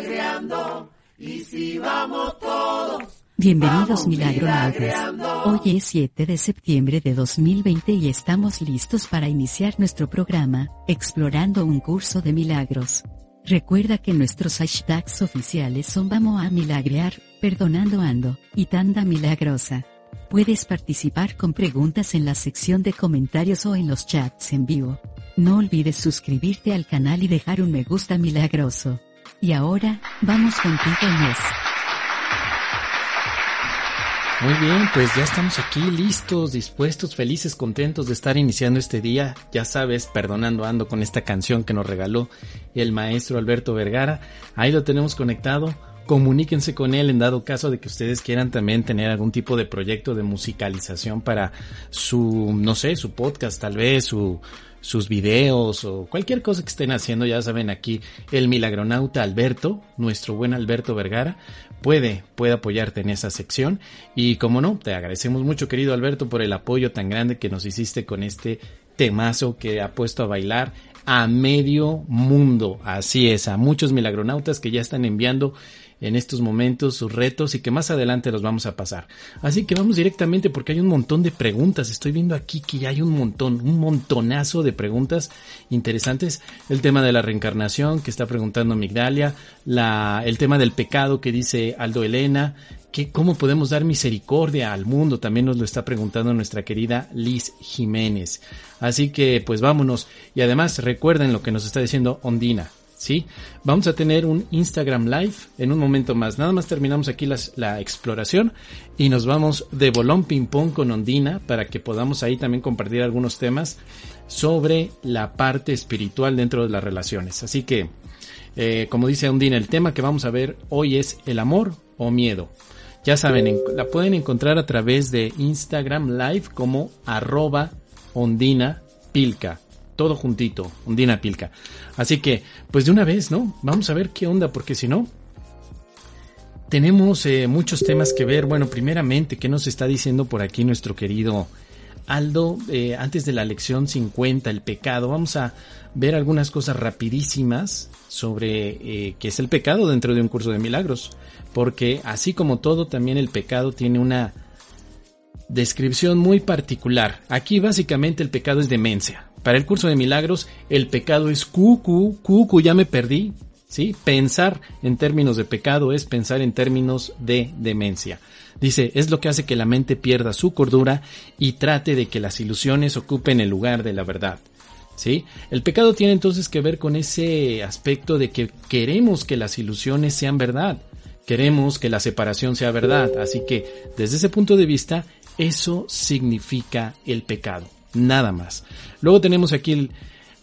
Milagreando, y si vamos todos, Bienvenidos. Hoy es 7 de septiembre de 2020 y estamos listos para iniciar nuestro programa, Explorando un curso de milagros. Recuerda que nuestros hashtags oficiales son Vamos a milagrear, Perdonando Ando, y Tanda Milagrosa. Puedes participar con preguntas en la sección de comentarios o en los chats en vivo. No olvides suscribirte al canal y dejar un me gusta milagroso. Y ahora, vamos contigo Inés. Muy bien, pues ya estamos aquí listos, dispuestos, felices, contentos de estar iniciando este día. Ya sabes, perdonando ando con esta canción que nos regaló el maestro Alberto Vergara. Ahí lo tenemos conectado. Comuníquense con él en dado caso de que ustedes quieran también tener algún tipo de proyecto de musicalización para su, no sé, su podcast tal vez, su, sus videos o cualquier cosa que estén haciendo, ya saben aquí el milagronauta Alberto, nuestro buen Alberto Vergara, puede, puede apoyarte en esa sección. Y como no, te agradecemos mucho querido Alberto por el apoyo tan grande que nos hiciste con este temazo que ha puesto a bailar a medio mundo, así es, a muchos milagronautas que ya están enviando en estos momentos sus retos y que más adelante los vamos a pasar. Así que vamos directamente porque hay un montón de preguntas. Estoy viendo aquí que ya hay un montón, un montonazo de preguntas interesantes. El tema de la reencarnación que está preguntando Migdalia, la, el tema del pecado que dice Aldo Elena, que cómo podemos dar misericordia al mundo, también nos lo está preguntando nuestra querida Liz Jiménez. Así que pues vámonos y además recuerden lo que nos está diciendo Ondina. ¿Sí? Vamos a tener un Instagram Live en un momento más. Nada más terminamos aquí las, la exploración y nos vamos de bolón ping pong con Ondina para que podamos ahí también compartir algunos temas sobre la parte espiritual dentro de las relaciones. Así que, eh, como dice Ondina, el tema que vamos a ver hoy es el amor o miedo. Ya saben, la pueden encontrar a través de Instagram Live como arroba ondina todo juntito, Undina Pilca. Así que, pues de una vez, ¿no? Vamos a ver qué onda, porque si no, tenemos eh, muchos temas que ver. Bueno, primeramente, ¿qué nos está diciendo por aquí nuestro querido Aldo? Eh, antes de la lección 50, el pecado, vamos a ver algunas cosas rapidísimas sobre eh, qué es el pecado dentro de un curso de milagros. Porque así como todo, también el pecado tiene una descripción muy particular. Aquí básicamente el pecado es demencia. Para el curso de milagros, el pecado es cucu, cucu, ya me perdí. ¿Sí? Pensar en términos de pecado es pensar en términos de demencia. Dice, es lo que hace que la mente pierda su cordura y trate de que las ilusiones ocupen el lugar de la verdad. ¿Sí? El pecado tiene entonces que ver con ese aspecto de que queremos que las ilusiones sean verdad. Queremos que la separación sea verdad. Así que, desde ese punto de vista, eso significa el pecado nada más. Luego tenemos aquí el,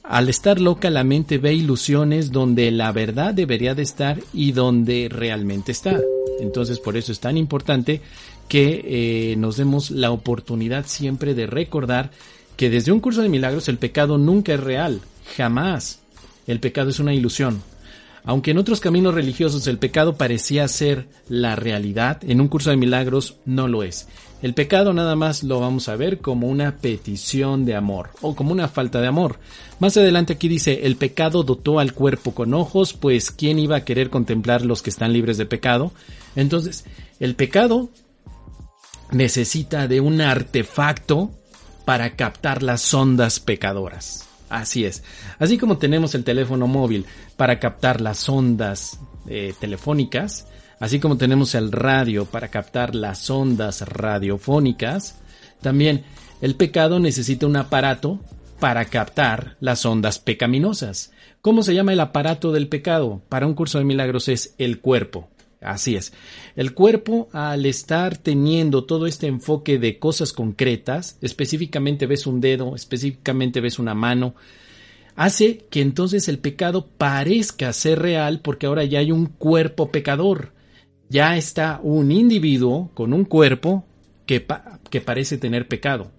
al estar loca la mente ve ilusiones donde la verdad debería de estar y donde realmente está. Entonces por eso es tan importante que eh, nos demos la oportunidad siempre de recordar que desde un curso de milagros el pecado nunca es real, jamás. El pecado es una ilusión. Aunque en otros caminos religiosos el pecado parecía ser la realidad, en un curso de milagros no lo es. El pecado nada más lo vamos a ver como una petición de amor o como una falta de amor. Más adelante aquí dice, el pecado dotó al cuerpo con ojos, pues ¿quién iba a querer contemplar los que están libres de pecado? Entonces, el pecado necesita de un artefacto para captar las ondas pecadoras. Así es. Así como tenemos el teléfono móvil para captar las ondas eh, telefónicas, Así como tenemos el radio para captar las ondas radiofónicas, también el pecado necesita un aparato para captar las ondas pecaminosas. ¿Cómo se llama el aparato del pecado? Para un curso de milagros es el cuerpo. Así es. El cuerpo, al estar teniendo todo este enfoque de cosas concretas, específicamente ves un dedo, específicamente ves una mano, hace que entonces el pecado parezca ser real porque ahora ya hay un cuerpo pecador. Ya está un individuo con un cuerpo que, parece tener pecado.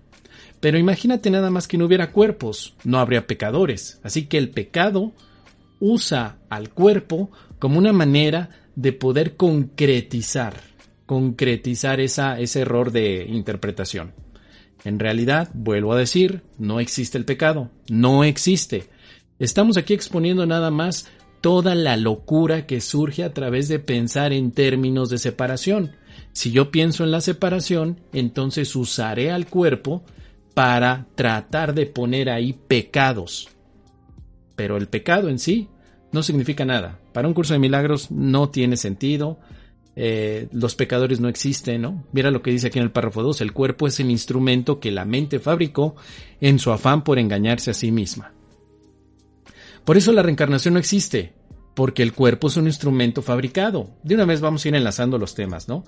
Pero imagínate nada más que no hubiera cuerpos, no habría pecadores. Así que el pecado usa al cuerpo como una manera de poder concretizar, concretizar esa, ese error de interpretación. En realidad, vuelvo a decir, no existe el pecado, no existe. Estamos aquí exponiendo nada más toda la locura que surge a través de pensar en términos de separación. Si yo pienso en la separación, entonces usaré al cuerpo para tratar de poner ahí pecados. Pero el pecado en sí no significa nada. Para un curso de milagros no tiene sentido. Eh, los pecadores no existen, ¿no? Mira lo que dice aquí en el párrafo 2. El cuerpo es el instrumento que la mente fabricó en su afán por engañarse a sí misma. Por eso la reencarnación no existe, porque el cuerpo es un instrumento fabricado. De una vez vamos a ir enlazando los temas, ¿no?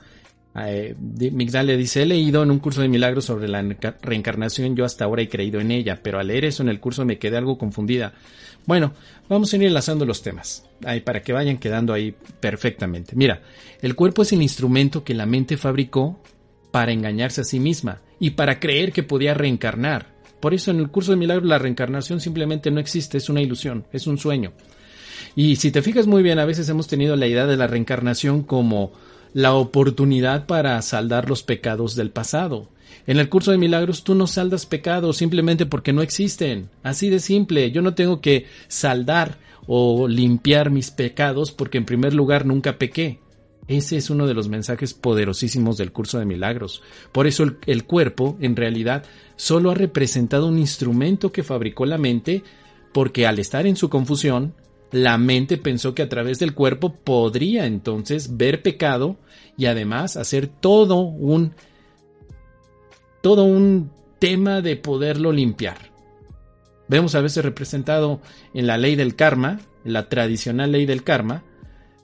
Eh, Migdalia dice, he leído en un curso de milagros sobre la reencarnación, yo hasta ahora he creído en ella, pero al leer eso en el curso me quedé algo confundida. Bueno, vamos a ir enlazando los temas, ahí, para que vayan quedando ahí perfectamente. Mira, el cuerpo es el instrumento que la mente fabricó para engañarse a sí misma y para creer que podía reencarnar. Por eso en el curso de milagros la reencarnación simplemente no existe, es una ilusión, es un sueño. Y si te fijas muy bien, a veces hemos tenido la idea de la reencarnación como la oportunidad para saldar los pecados del pasado. En el curso de milagros tú no saldas pecados simplemente porque no existen. Así de simple. Yo no tengo que saldar o limpiar mis pecados porque en primer lugar nunca pequé. Ese es uno de los mensajes poderosísimos del curso de milagros. Por eso el, cuerpo, en realidad, solo ha representado un instrumento que fabricó la mente, porque al estar en su confusión, la mente pensó que a través del cuerpo podría entonces ver pecado y además hacer todo un todo un tema de poderlo limpiar. Vemos a veces representado en la ley del karma, la tradicional ley del karma,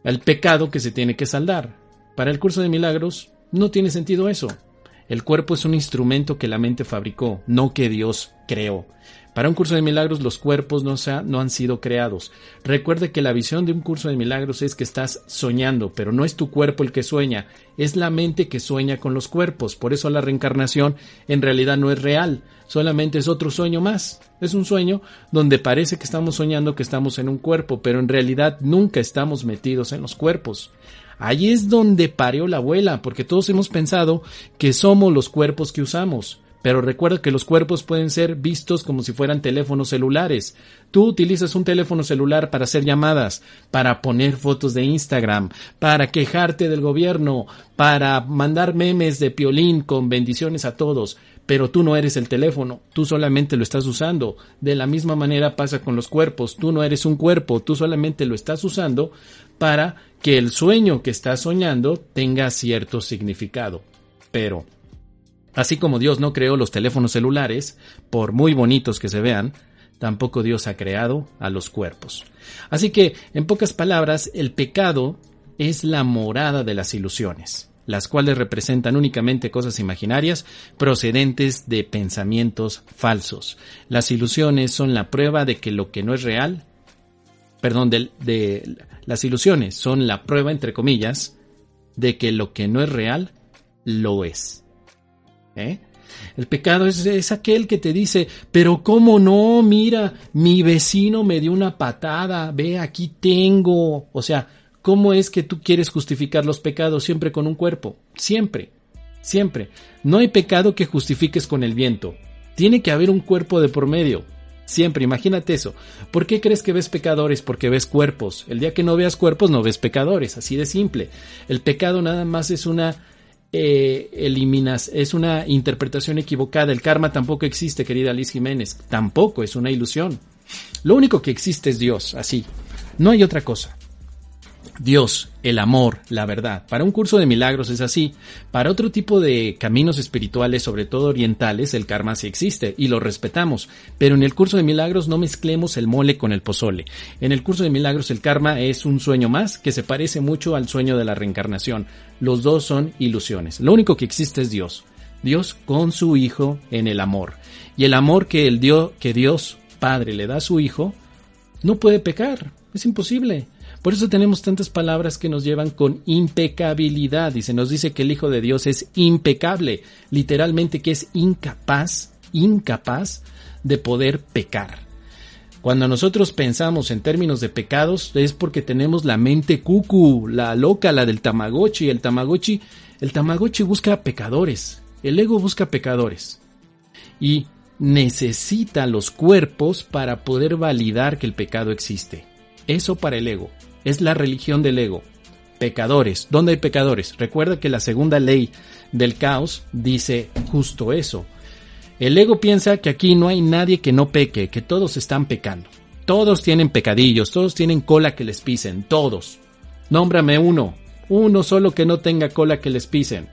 el pecado que se tiene que saldar. Para el curso de milagros no tiene sentido eso. El cuerpo es un instrumento que la mente fabricó, no que Dios creó. Para un curso de milagros los cuerpos no, no, han sido creados. Recuerde que la visión de un curso de milagros es que estás soñando, pero no es tu cuerpo el que sueña, es la mente que sueña con los cuerpos. Por eso la reencarnación en realidad no es real, solamente es otro sueño más. Es un sueño donde parece que estamos soñando que estamos en un cuerpo, pero en realidad nunca estamos metidos en los cuerpos. Allí es donde pareó la abuela, porque todos hemos pensado que somos los cuerpos que usamos. Pero recuerda que los cuerpos pueden ser vistos como si fueran teléfonos celulares. Tú utilizas un teléfono celular para hacer llamadas, para poner fotos de Instagram, para quejarte del gobierno, para mandar memes de piolín con bendiciones a todos. Pero tú no eres el teléfono, tú solamente lo estás usando. De la misma manera pasa con los cuerpos, tú no eres un cuerpo, tú solamente lo estás usando para que el sueño que estás soñando tenga cierto significado. Pero Así como Dios no creó los teléfonos celulares, por muy bonitos que se vean, tampoco Dios ha creado a los cuerpos. Así que, en pocas palabras, el pecado es la morada de las ilusiones, las cuales representan únicamente cosas imaginarias procedentes de pensamientos falsos. Las ilusiones son la prueba de que lo que no es real, perdón, de, de las ilusiones son la prueba, entre comillas, de que lo que no es real lo es. ¿Eh? El pecado es, aquel que te dice, pero cómo no, mira, mi vecino me dio una patada, ve, aquí tengo. O sea, ¿cómo es que tú quieres justificar los pecados siempre con un cuerpo? Siempre, siempre. No hay pecado que justifiques con el viento. Tiene que haber un cuerpo de por medio. Siempre, imagínate eso. ¿Por qué crees que ves pecadores? Porque ves cuerpos. El día que no veas cuerpos no ves pecadores, así de simple. El pecado nada más es una eh, eliminas, es una interpretación equivocada. El karma tampoco existe, querida Liz Jiménez. Tampoco es una ilusión. Lo único que existe es Dios, así. No hay otra cosa. Dios, el amor, la verdad. Para un curso de milagros es así. Para otro tipo de caminos espirituales, sobre todo orientales, el karma sí existe y lo respetamos. Pero en el curso de milagros no mezclemos el mole con el pozole. En el curso de milagros el karma es un sueño más que se parece mucho al sueño de la reencarnación. Los dos son ilusiones. Lo único que existe es Dios. Dios con su Hijo en el amor. Y el amor que, el Dios, que Dios Padre le da a su Hijo no puede pecar. Es imposible. Por eso tenemos tantas palabras que nos llevan con impecabilidad y se nos dice que el Hijo de Dios es impecable, literalmente que es incapaz, incapaz de poder pecar. Cuando nosotros pensamos en términos de pecados es porque tenemos la mente cucu, la loca, la del Tamagotchi. El Tamagotchi, el Tamagotchi busca pecadores, el ego busca pecadores. Y necesita los cuerpos para poder validar que el pecado existe. Eso para el ego es la religión del ego. Pecadores. ¿Dónde hay pecadores? Recuerda que la segunda ley del caos dice justo eso. El ego piensa que aquí no hay nadie que no peque, que todos están pecando. Todos tienen pecadillos, todos tienen cola que les pisen, todos. Nómbrame uno, uno solo que no tenga cola que les pisen.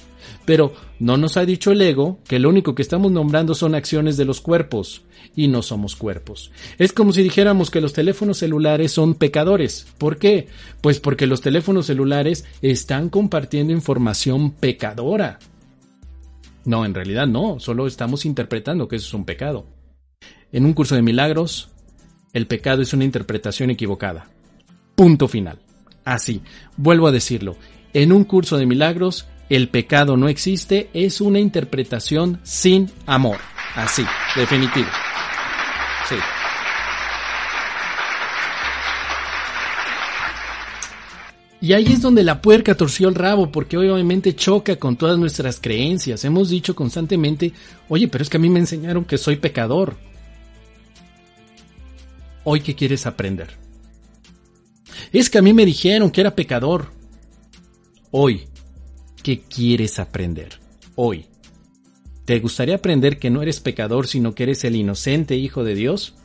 Pero no nos ha dicho el ego que lo único que estamos nombrando son acciones de los cuerpos y no somos cuerpos. Es como si dijéramos que los teléfonos celulares son pecadores. ¿Por qué? Pues porque los teléfonos celulares están compartiendo información pecadora. No, en realidad no, solo estamos interpretando que eso es un pecado. En un curso de milagros, el pecado es una interpretación equivocada. Punto final. Así, vuelvo a decirlo, en un curso de milagros, el pecado no existe es una interpretación sin amor. Así, definitivo. Sí. Y ahí es donde la puerca torció el rabo, porque obviamente choca con todas nuestras creencias. Hemos dicho constantemente, oye, pero es que a mí me enseñaron que soy pecador. Hoy, ¿qué quieres aprender? Es que a mí me dijeron que era pecador. Hoy, ¿qué quieres aprender? Hoy. ¿Te gustaría aprender que no eres pecador, sino que eres el inocente Hijo de Dios?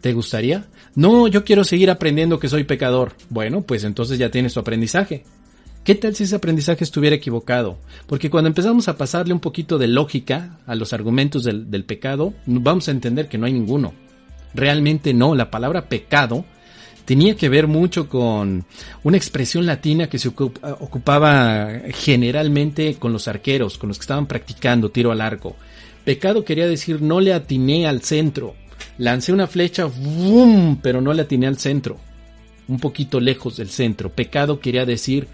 ¿Te gustaría? No, yo quiero seguir aprendiendo que soy pecador. Bueno, pues entonces ya tienes tu aprendizaje. ¿Qué tal si ese aprendizaje estuviera equivocado? Porque cuando empezamos a pasarle un poquito de lógica a los argumentos del, del pecado, vamos a entender que no hay ninguno. Realmente no, la palabra pecado tenía que ver mucho con una expresión latina que se ocupaba generalmente con los arqueros, con los que estaban practicando tiro al arco. Pecado quería decir no le atiné al centro. Lancé una flecha, ¡bum! pero no le atiné al centro. Un poquito lejos del centro. Pecado quería decir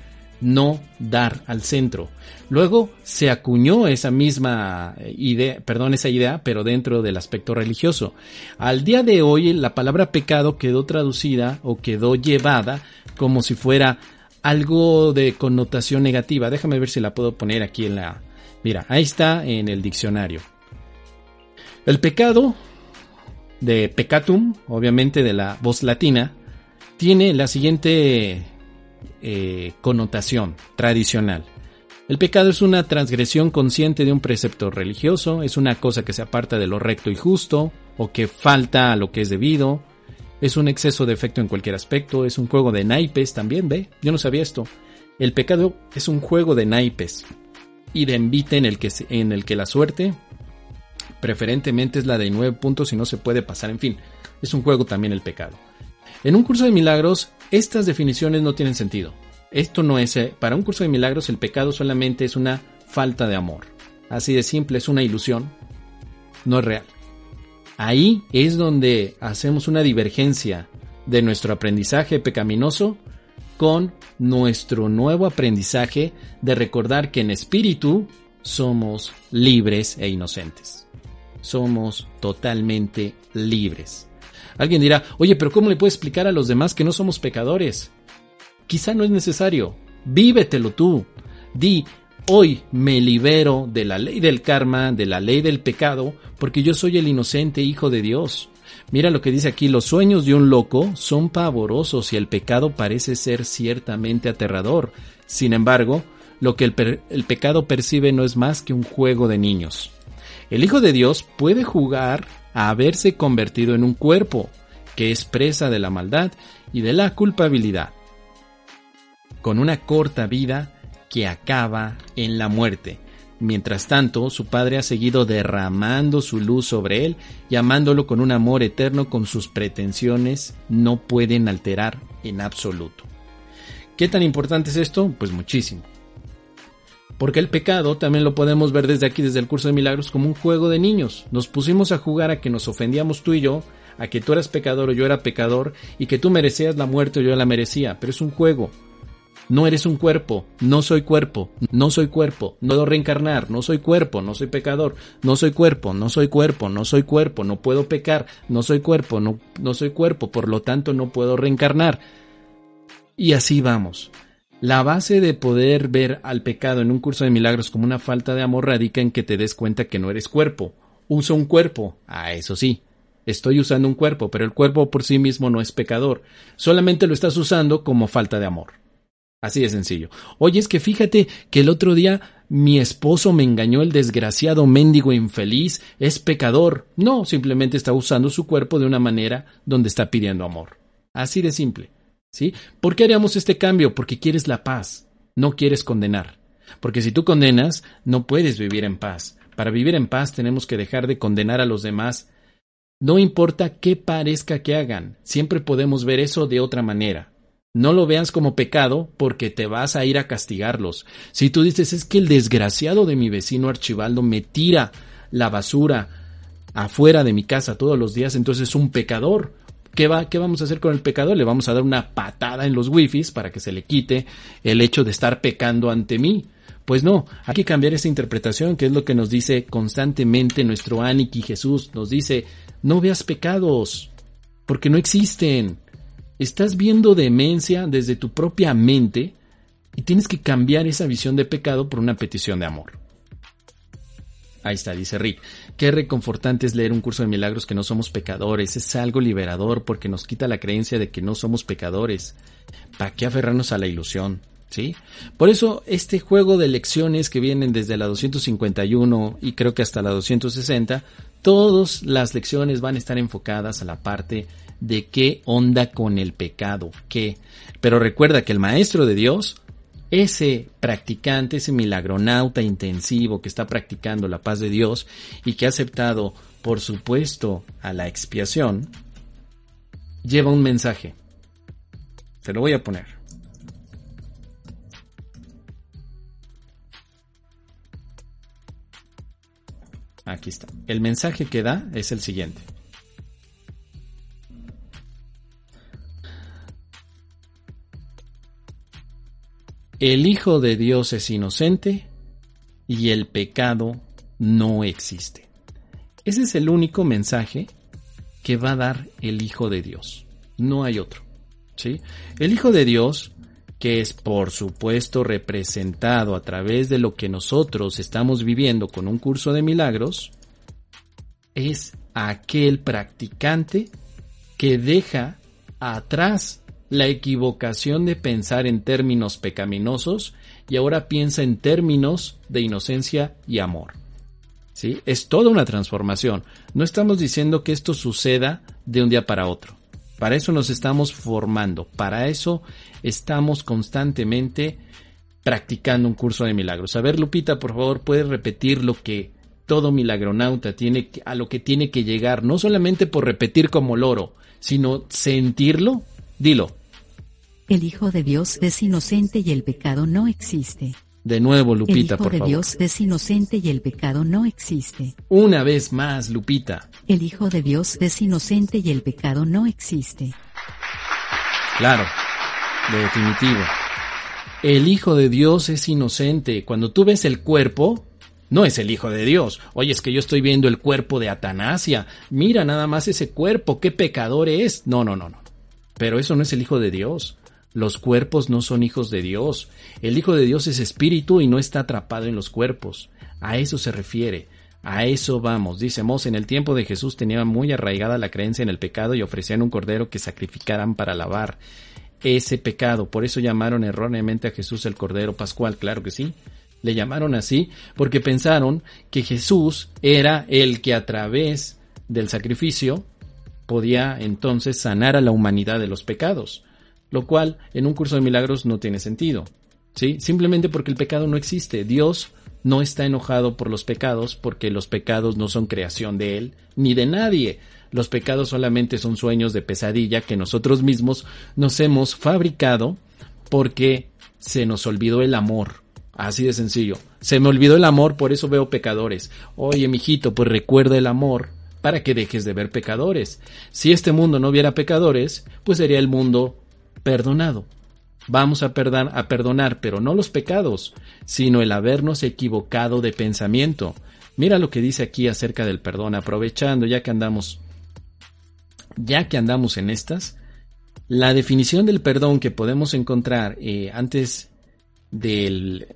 no dar al centro. Luego se acuñó esa misma idea, perdón, esa idea, pero dentro del aspecto religioso. Al día de hoy la palabra pecado quedó traducida o quedó llevada como si fuera algo de connotación negativa. Déjame ver si la puedo poner aquí en la... Mira, ahí está en el diccionario. El pecado de pecatum, obviamente de la voz latina, tiene la siguiente eh, connotación tradicional. El pecado es una transgresión consciente de un precepto religioso, es una cosa que se aparta de lo recto y justo, o que falta a lo que es debido, es un exceso de efecto en cualquier aspecto, es un juego de naipes también, ¿ve? Yo no sabía esto. El pecado es un juego de naipes y de envite en el que, en el que la suerte preferentemente es la de nueve puntos y no se puede pasar, en fin, es un juego también el pecado. En un curso de milagros, estas definiciones no tienen sentido. Esto no es, eh, para un curso de milagros, el pecado solamente es una falta de amor. Así de simple, es una ilusión, no es real. Ahí es donde hacemos una divergencia de nuestro aprendizaje pecaminoso con nuestro nuevo aprendizaje de recordar que en espíritu somos libres e inocentes. Somos totalmente libres. Alguien dirá, oye, pero ¿cómo le puedes explicar a los demás que no somos pecadores? Quizá no es necesario. Vívetelo tú. Di, hoy me libero de la ley del karma, de la ley del pecado, porque yo soy el inocente hijo de Dios. Mira lo que dice aquí, los sueños de un loco son pavorosos y el pecado parece ser ciertamente aterrador. Sin embargo, lo que el, pecado percibe no es más que un juego de niños. El Hijo de Dios puede jugar a haberse convertido en un cuerpo que es presa de la maldad y de la culpabilidad. con una corta vida que acaba en la muerte. Mientras tanto, su padre ha seguido derramando su luz sobre él y amándolo con un amor eterno con sus pretensiones no pueden alterar en absoluto. ¿Qué tan importante es esto? Pues muchísimo. Porque el pecado también lo podemos ver desde aquí, desde el curso de milagros, como un juego de niños. Nos pusimos a jugar a que nos ofendíamos tú y yo, a que tú eras pecador o yo era pecador, y que tú merecías la muerte o yo la merecía. Pero es un juego. No eres un cuerpo, no soy cuerpo, no soy cuerpo, no puedo reencarnar, no soy cuerpo, no soy pecador, no soy cuerpo, no soy cuerpo, no soy cuerpo, no puedo pecar, no soy cuerpo, no, no soy cuerpo, por lo tanto no puedo reencarnar. Y así vamos. La base de poder ver al pecado en un curso de milagros como una falta de amor radica en que te des cuenta que no eres cuerpo. Uso un cuerpo. Ah, eso sí. Estoy usando un cuerpo, pero el cuerpo por sí mismo no es pecador. Solamente lo estás usando como falta de amor. Así de sencillo. Oye, es que fíjate que el otro día mi esposo me engañó el desgraciado mendigo infeliz, es pecador. No, simplemente está usando su cuerpo de una manera donde está pidiendo amor. Así de simple. ¿Por qué haríamos este cambio? Porque quieres la paz, no quieres condenar. Porque si tú condenas, no puedes vivir en paz. Para vivir en paz tenemos que dejar de condenar a los demás. No importa qué parezca que hagan, siempre podemos ver eso de otra manera. No lo veas como pecado porque te vas a ir a castigarlos. Si tú dices es que el desgraciado de mi vecino Archibaldo me tira la basura afuera de mi casa todos los días, entonces es un pecador. ¿Qué, va, ¿Qué vamos a hacer con el pecador? Le wamos a dar una patada en los wifis para que se le quite el hecho de estar pecando ante mí. Pues no, hay que cambiar esa interpretación, que es lo que nos dice constantemente nuestro Aniki Jesús. Nos dice, no veas pecados, porque no existen. Estás viendo demencia desde tu propia mente y tienes que cambiar esa visión de pecado por una petición de amor. Ahí está, dice Rick. Qué reconfortante es leer un curso de milagros que no somos pecadores. Es algo liberador porque nos quita la creencia de que no somos pecadores. ¿Para qué aferrarnos a la ilusión? ¿Sí? Por eso este juego de lecciones que vienen desde la 251 y creo que hasta la 260, todas las lecciones van a estar enfocadas a la parte de qué onda con el pecado, qué. Pero recuerda que el maestro de Dios, ese practicante, ese milagronauta intensivo que está practicando la paz de Dios y que ha aceptado, por supuesto, a la expiación, lleva un mensaje. Te lo voy a poner. Aquí está. El mensaje que da es el siguiente. El Hijo de Dios es inocente y el pecado no existe. Ese es el único mensaje que va a dar el Hijo de Dios. No hay otro. ¿sí? El Hijo de Dios, que es por supuesto representado a través de lo que nosotros estamos viviendo con un curso de milagros, es aquel practicante que deja atrás la equivocación de pensar en términos pecaminosos y ahora piensa en términos de inocencia y amor. ¿Sí? Es toda una transformación. No estamos diciendo que esto suceda de un día para otro. Para eso nos estamos formando, para eso estamos constantemente practicando un curso de milagros. A ver, Lupita, por favor, puedes repetir lo que todo milagronauta tiene a lo que tiene que llegar, no solamente por repetir como loro, sino sentirlo. Dilo. El Hijo de Dios es inocente y el pecado no existe. De nuevo, Lupita, por favor. El Hijo de Dios es inocente y el pecado no existe. Una vez más, Lupita. El Hijo de Dios es inocente y el pecado no existe. Claro, definitivo. El Hijo de Dios es inocente. Cuando tú ves el cuerpo, no es el Hijo de Dios. Oye, es que yo estoy viendo el cuerpo de Atanasia. Mira nada más ese cuerpo, qué pecador es. No, no, no, no. Pero eso no es el Hijo de Dios. Los cuerpos no son hijos de Dios. El Hijo de Dios es espíritu y no está atrapado en los cuerpos. A eso se refiere. A eso vamos. Dice Mos, en el tiempo de Jesús tenía muy arraigada la creencia en el pecado y ofrecían un cordero que sacrificaran para lavar ese pecado. Por eso llamaron erróneamente a Jesús el Cordero Pascual. Claro que sí. Le llamaron así porque pensaron que Jesús era el que a través del sacrificio podía entonces sanar a la humanidad de los pecados lo cual en un curso de milagros no tiene sentido. ¿Sí? Simplemente porque el pecado no existe. Dios no está enojado por los pecados porque los pecados no son creación de Él ni de nadie. Los pecados solamente son sueños de pesadilla que nosotros mismos nos hemos fabricado porque se nos olvidó el amor. Así de sencillo. Se me olvidó el amor, por eso veo pecadores. Oye, mijito, pues recuerda el amor para que dejes de ver pecadores. Si este mundo no viera pecadores, pues sería el mundo perdonado. Vamos a, perdonar, pero no los pecados, sino el habernos equivocado de pensamiento. Mira lo que dice aquí acerca del perdón, aprovechando ya que andamos ya que andamos en estas, la definición del perdón que podemos encontrar eh, antes del,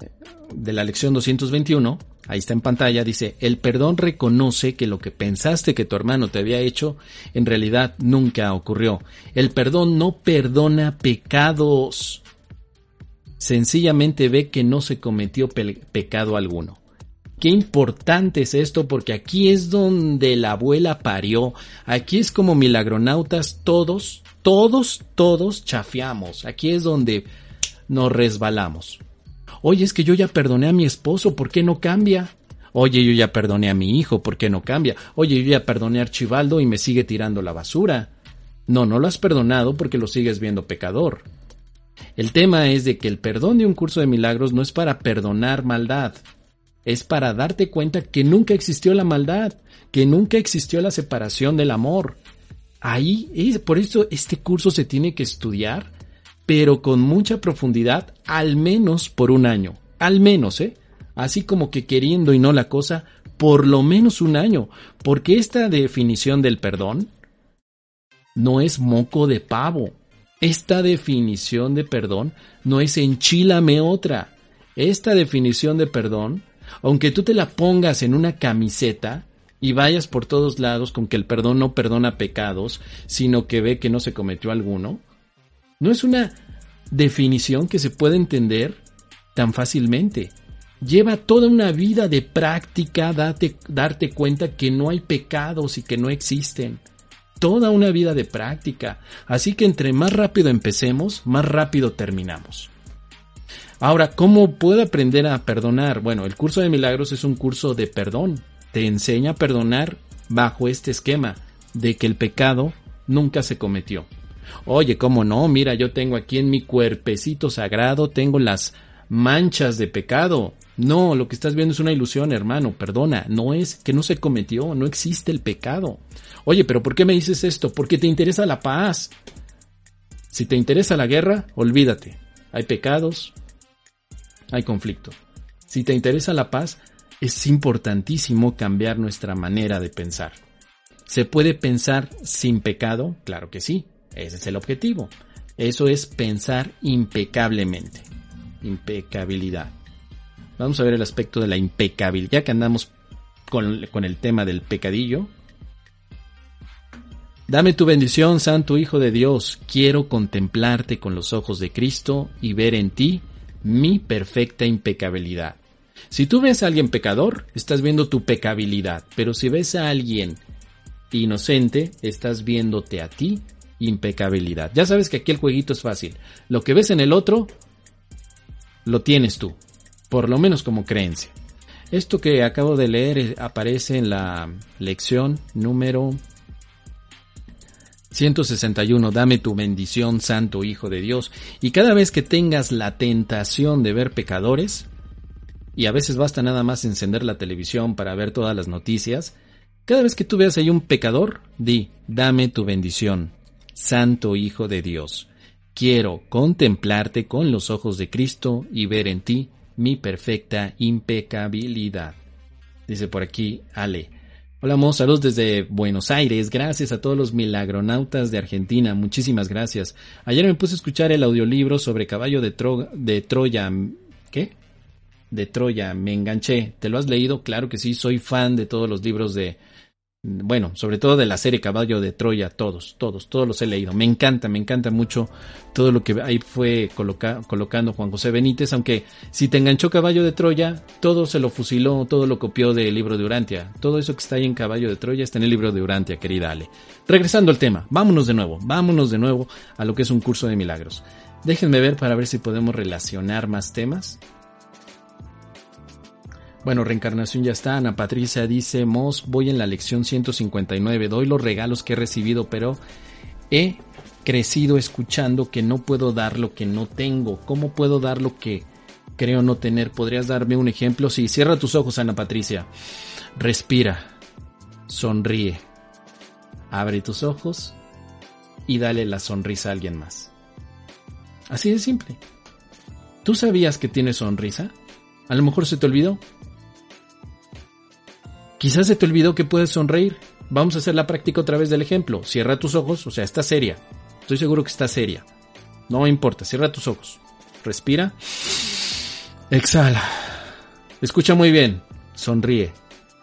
de la lección 221, ahí está en pantalla, dice, el perdón reconoce que lo que pensaste que tu hermano te había hecho en realidad nunca ocurrió. El perdón no perdona pecados. Sencillamente ve que no se cometió pecado alguno. Qué importante es esto porque aquí es donde la abuela parió. Aquí es como milagronautas todos, todos, todos chafiamos. Aquí es donde nos resbalamos. Oye, es que yo ya perdoné a mi esposo, ¿por qué no cambia? Oye, yo ya perdoné a mi hijo, ¿por qué no cambia? Oye, yo ya perdoné a Archibaldo y me sigue tirando la basura. No, no lo has perdonado porque lo sigues viendo pecador. El tema es de que el perdón de un curso de milagros no es para perdonar maldad, es para darte cuenta que nunca existió la maldad, que nunca existió la separación del amor. Ahí, es, por eso este curso se tiene que estudiar, pero con mucha profundidad, al menos por un año. Al menos, ¿eh? Así como que queriendo y no la cosa, por lo menos un año, porque esta definición del perdón no es moco de pavo. Esta definición de perdón no es enchilame otra. Esta definición de perdón aunque tú te la pongas en una camiseta y vayas por todos lados con que el perdón no perdona pecados, sino que ve que no se cometió alguno, no es una definición que se puede entender tan fácilmente. Lleva toda una vida de práctica darte cuenta que no hay pecados y que no existen. Toda una vida de práctica. Así que entre más rápido empecemos, más rápido terminamos. Ahora, ¿cómo puedo aprender a perdonar? Bueno, el curso de milagros es un curso de perdón. Te enseña a perdonar bajo este esquema de que el pecado nunca se cometió. Oye, ¿cómo no? Mira, yo tengo aquí en mi cuerpecito sagrado, tengo las manchas de pecado. No, lo que estás viendo es una ilusión, hermano, perdona, no es que no se cometió, no existe el pecado. Oye, pero ¿por qué me dices esto? Porque te interesa la paz. Si te interesa la guerra, olvídate. Hay pecados, hay conflicto. Si te interesa la paz, es importantísimo cambiar nuestra manera de pensar. ¿Se puede pensar sin pecado? Claro que sí, ese es el objetivo. Eso es pensar impecablemente. Impecabilidad. Vamos a ver el aspecto de la impecabilidad, ya que andamos con, con el tema del pecadillo. Dame tu bendición, Santo Hijo de Dios. Quiero contemplarte con los ojos de Cristo y ver en ti mi perfecta impecabilidad. Si tú ves a alguien pecador, estás viendo tu pecabilidad, pero si ves a alguien inocente, estás viéndote a ti impecabilidad. Ya sabes que aquí el jueguito es fácil. Lo que ves en el otro, lo tienes tú, por lo menos como creencia. Esto que acabo de leer eh, aparece en la lección número 161. Dame tu bendición, Santo Hijo de Dios. Y cada vez que tengas la tentación de ver pecadores, y a veces basta nada más encender la televisión para ver todas las noticias, cada vez que tú veas ahí un pecador, di, dame tu bendición, Santo Hijo de Dios. Quiero contemplarte con los ojos de Cristo y ver en ti mi perfecta impecabilidad. Dice por aquí Ale. Hola, Mo, saludos desde Buenos Aires. Gracias a todos los milagronautas de Argentina. Muchísimas gracias. Ayer me puse a escuchar el audiolibro sobre caballo de, de Troya. ¿Qué? De Troya. Me enganché. ¿Te lo has leído? Claro que sí. Soy fan de todos los libros de, bueno, sobre todo de la serie Caballo de Troya, todos, todos, todos los he leído. Me encanta, me encanta mucho todo lo que ahí fue colocando Juan José Benítez, aunque si te enganchó Caballo de Troya, todo se lo fusiló, todo lo copió del libro de Urantia. Todo eso que está ahí en Caballo de Troya está en el libro de Urantia, querida Ale. Regresando al tema, vámonos de nuevo, vámonos de nuevo a lo que es un curso de milagros. Déjenme ver para ver si podemos relacionar más temas. Bueno, reencarnación ya está. Ana Patricia dice, Mos, voy en la lección 159, doy los regalos que he recibido, pero he crecido escuchando que no puedo dar lo que no tengo. ¿Cómo puedo dar lo que creo no tener? ¿Podrías darme un ejemplo? Sí, cierra tus ojos, Ana Patricia. Respira. Sonríe. Abre tus ojos y dale la sonrisa a alguien más. Así de simple. ¿Tú sabías que tienes sonrisa? A lo mejor se te olvidó. Quizás se te olvidó que puedes sonreír. Vamos a hacer la práctica otra vez del ejemplo. Cierra tus ojos, o sea, está seria. Estoy seguro que está seria. No importa, cierra tus ojos. Respira. Exhala. Escucha muy bien. Sonríe.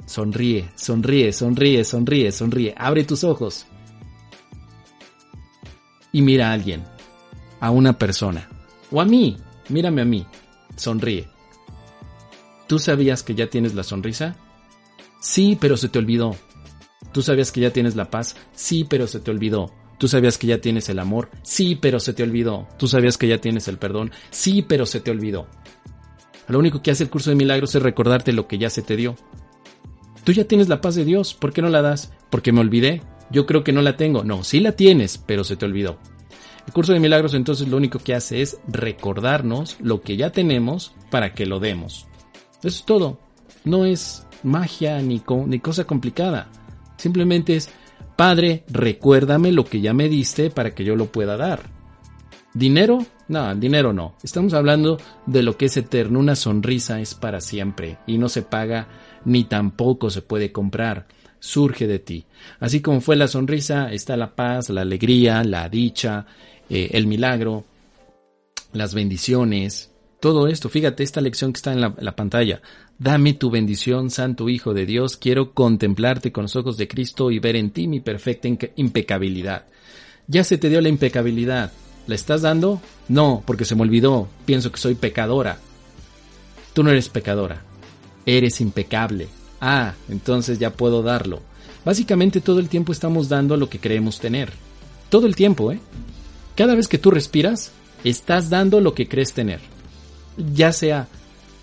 Sonríe, sonríe, sonríe, sonríe, sonríe. Abre tus ojos. Y mira a alguien. A una persona. O a mí. Mírame a mí. Sonríe. ¿Tú sabías que ya tienes la sonrisa? Sí, pero se te olvidó. ¿Tú sabías que ya tienes la paz? Sí, pero se te olvidó. ¿Tú sabías que ya tienes el amor? Sí, pero se te olvidó. ¿Tú sabías que ya tienes el perdón? Sí, pero se te olvidó. Lo único que hace el curso de milagros es recordarte lo que ya se te dio. Tú ya tienes la paz de Dios, ¿por qué no la das? Porque me olvidé. Yo creo que no la tengo. No, sí la tienes, pero se te olvidó. El curso de milagros entonces lo único que hace es recordarnos lo que ya tenemos para que lo demos. Eso es todo. No es magia ni, cosa complicada. Simplemente es, Padre, recuérdame lo que ya me diste para que yo lo pueda dar. ¿Dinero? No, dinero no. Estamos hablando de lo que es eterno. Una sonrisa es para siempre y no se paga ni tampoco se puede comprar. Surge de ti. Así como fue la sonrisa, está la paz, la alegría, la dicha, eh, el milagro, las bendiciones, todo esto. Fíjate esta lección que está en la pantalla. Dame tu bendición, Santo Hijo de Dios, quiero contemplarte con los ojos de Cristo y ver en ti mi perfecta impecabilidad. Ya se te dio la impecabilidad. ¿La estás dando? No, porque se me olvidó. Pienso que soy pecadora. Tú no eres pecadora. Eres impecable. Ah, entonces ya puedo darlo. Básicamente todo el tiempo estamos dando lo que creemos tener. Todo el tiempo, ¿eh? Cada vez que tú respiras, estás dando lo que crees tener. Ya sea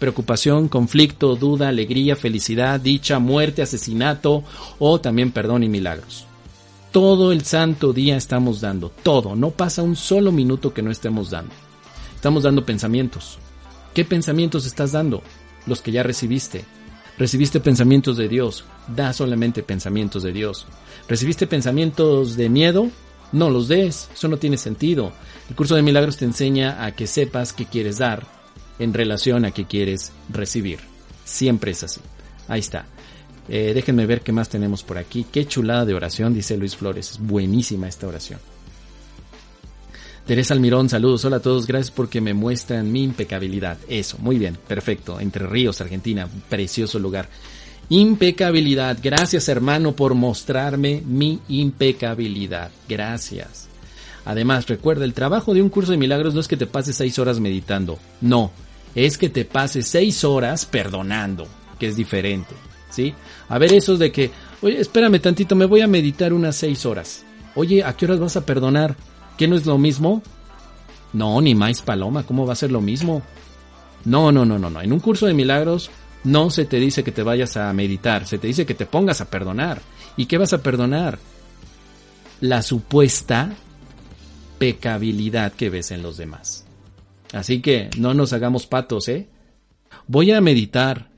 preocupación, conflicto, duda, alegría, felicidad, dicha, muerte, asesinato o también perdón y milagros. Todo el santo día estamos dando, todo, no pasa un solo minuto que no estemos dando. Estamos dando pensamientos. ¿Qué pensamientos estás dando? Los que ya recibiste. Recibiste pensamientos de Dios, da solamente pensamientos de Dios. ¿Recibiste pensamientos de miedo? No los des, eso no tiene sentido. El curso de milagros te enseña a que sepas qué quieres dar en relación a que quieres recibir. Siempre es así. Ahí está. Eh, déjenme ver qué más tenemos por aquí. Qué chulada de oración, dice Luis Flores. Es buenísima esta oración. Teresa Almirón, saludos. Hola a todos. Gracias porque me muestran mi impecabilidad. Eso, muy bien. Perfecto. Entre Ríos, Argentina. Precioso lugar. Impecabilidad. Gracias hermano por mostrarme mi impecabilidad. Gracias. Además, recuerda, el trabajo de un curso de milagros no es que te pases seis horas meditando, no, es que te pases seis horas perdonando, que es diferente, ¿sí? A ver, esos de que, oye, espérame tantito, me voy a meditar unas seis horas. Oye, ¿a qué horas vas a perdonar? ¿Qué no es lo mismo? No, ni más paloma, ¿cómo va a ser lo mismo? No, no, no, no, no. En un curso de milagros no se te dice que te vayas a meditar, se te dice que te pongas a perdonar. ¿Y qué vas a perdonar? La supuesta pecabilidad que ves en los demás. Así que no nos hagamos patos, ¿eh? Voy a meditar.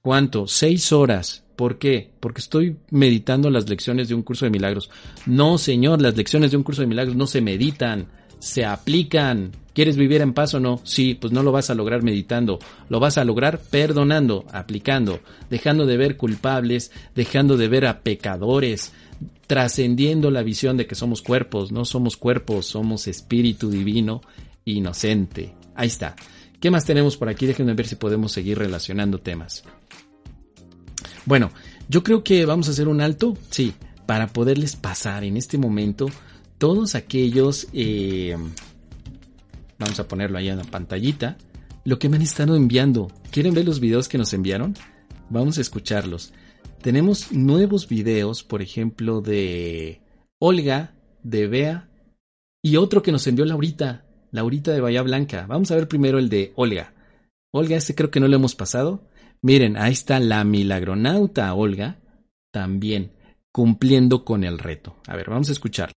¿Cuánto? Seis horas. ¿Por qué? Porque estoy meditando las lecciones de un curso de milagros. No, señor, las lecciones de un curso de milagros no se meditan, se aplican. ¿Quieres vivir en paz o no? Sí, pues no lo vas a lograr meditando, lo vas a lograr perdonando, aplicando, dejando de ver culpables, dejando de ver a pecadores, trascendiendo la visión de que somos cuerpos, no somos cuerpos, somos espíritu divino inocente. Ahí está. ¿Qué más tenemos por aquí? Déjenme ver si podemos seguir relacionando temas. Bueno, Yo creo que vamos a hacer un alto, sí, para poderles pasar en este momento todos aquellos, eh, vamos a ponerlo ahí en la pantallita, lo que me han estado enviando. ¿Quieren ver los videos que nos enviaron? Vamos a escucharlos. Tenemos nuevos videos, por ejemplo, de Olga, de Bea y otro que nos envió Laurita, Laurita de Bahía Blanca. Vamos a ver primero el de Olga. Olga, este creo que no lo hemos pasado. Miren, ahí está la milagronauta Olga, también cumpliendo con el reto. A ver, vamos a escuchar.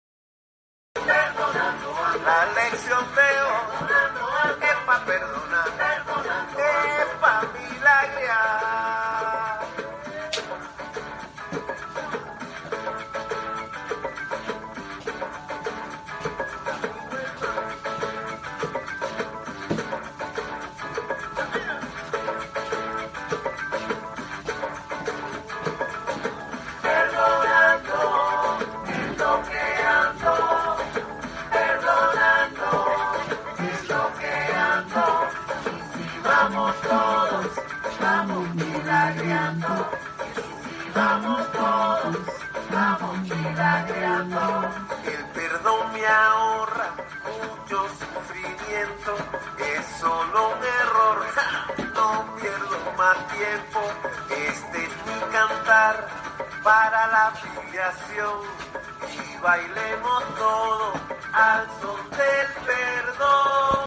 Para la afiliación y bailemos todo al son del perdón.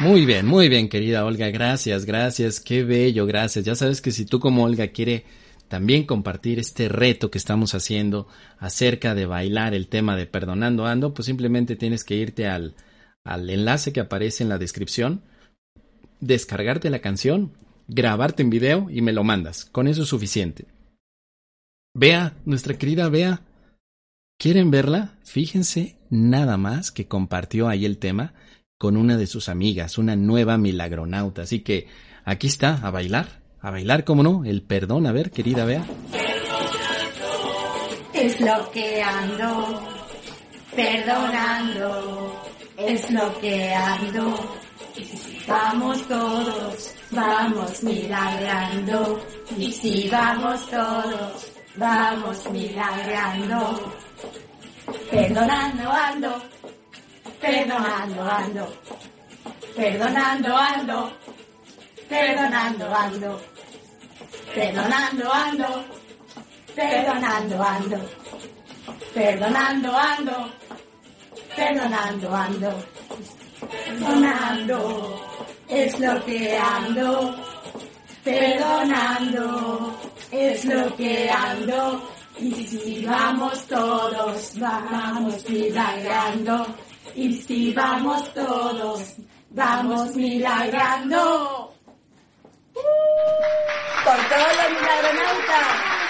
Muy bien, muy bien, querida Olga, gracias, gracias, qué bello, gracias. Ya sabes que si tú como Olga quiere también compartir este reto que estamos haciendo acerca de bailar el tema de Perdonando Ando, pues simplemente tienes que irte al, al enlace que aparece en la descripción, descargarte la canción grabarte en video y me lo mandas. Con eso es suficiente. Vea, nuestra querida Bea. ¿Quieren verla? Fíjense nada más que compartió ahí el tema con una de sus amigas, una nueva milagronauta. Así que aquí está, a bailar, a bailar, como no, el perdón. A ver, querida Bea. Es lo que ando, perdonando, es lo que ando. Vamos todos vamos milagrando. Y si vamos todos, vamos milagrando. Perdonando ando, perdonando ando, perdonando ando, perdonando ando, perdonando ando, perdonando ando, perdonando ando, perdonando ando, perdonando es lo que ando, perdonando, es lo que ando. Y si vamos todos, vamos milagrando. Y si vamos todos, vamos milagrando. Por todos los milagronautas.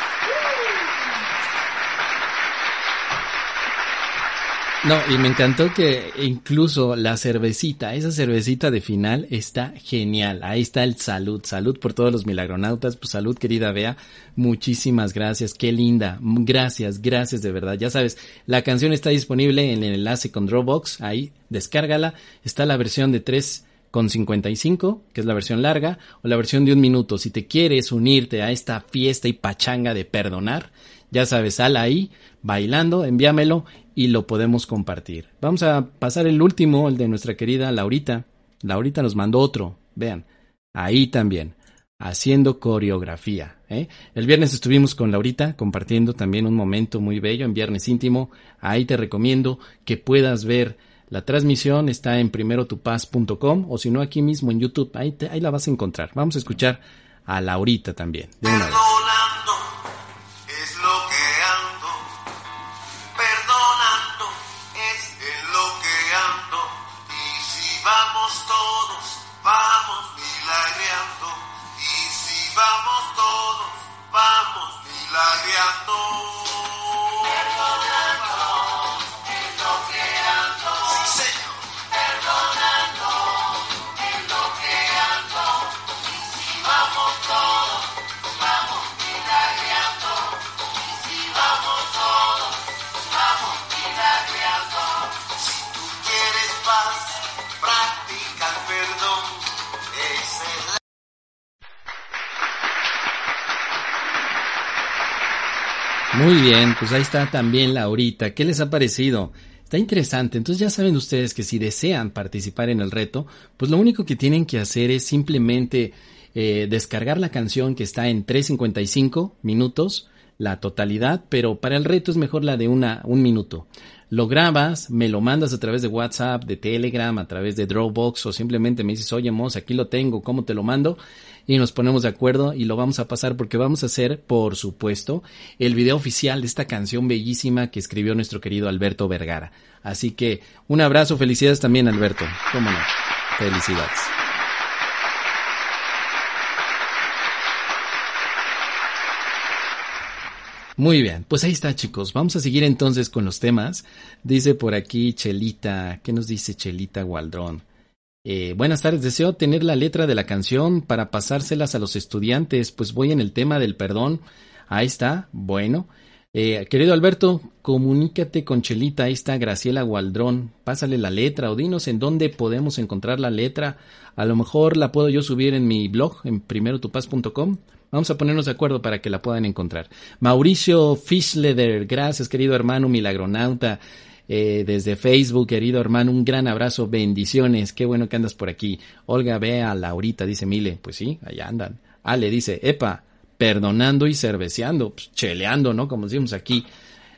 No, y me encantó que incluso la cervecita, esa cervecita de final está genial. Ahí está el salud, salud por todos los milagronautas, pues salud querida Bea, muchísimas gracias, qué linda, gracias, gracias de verdad. Ya sabes, la canción está disponible en el enlace con Dropbox, ahí, descárgala, está la versión de 3 con 55, que es la versión larga, o la versión de un minuto. Si te quieres unirte a esta fiesta y pachanga de perdonar, ya sabes, sal ahí, bailando, envíamelo y lo podemos compartir. Vamos a pasar el último, el de nuestra querida Laurita. Laurita nos mandó otro, vean, ahí también, haciendo coreografía. ¿eh? El viernes estuvimos con Laurita compartiendo también un momento muy bello en Viernes Íntimo. Ahí te recomiendo que puedas ver la transmisión, está en primerotupaz.com o si no aquí mismo en YouTube, ahí, ahí la vas a encontrar. Vamos a escuchar a Laurita también. De una vez. Muy bien, pues ahí está también Laurita. ¿Qué les ha parecido? Está interesante. Entonces ya saben ustedes que si desean participar en el reto, pues lo único que tienen que hacer es simplemente eh, descargar la canción que está en 3.55 minutos, la totalidad, pero para el reto es mejor la de una, un minuto lo grabas, me lo mandas a través de WhatsApp, de Telegram, a través de Dropbox o simplemente me dices, oye Mos, aquí lo tengo, ¿cómo te lo mando? Y nos ponemos de acuerdo y lo vamos a pasar porque vamos a hacer, por supuesto, el video oficial de esta canción bellísima que escribió nuestro querido Alberto Vergara. Así que un abrazo, felicidades también Alberto. ¿Cómo no? Felicidades. Muy bien, pues ahí está chicos. Vamos a seguir entonces con los temas. Dice por aquí Chelita, ¿qué nos dice Chelita Waldrón? Eh, buenas tardes, deseo tener la letra de la canción para pasárselas a los estudiantes, pues voy en el tema del perdón. Ahí está, bueno. Eh, querido Alberto, comunícate con Chelita, ahí está Graciela Waldrón, pásale la letra o dinos en dónde podemos encontrar la letra. A lo mejor la puedo yo subir en mi blog, en primerotupaz.com. Vamos a ponernos de acuerdo para que la puedan encontrar. Mauricio Fishleder, gracias querido hermano milagronauta. Eh, desde Facebook, querido hermano, un gran abrazo, bendiciones, qué bueno que andas por aquí. Olga, ve a Laurita, dice Mile, pues sí, allá andan. Ale dice, epa, perdonando y cerveceando, pues, cheleando, ¿no? Como decimos aquí.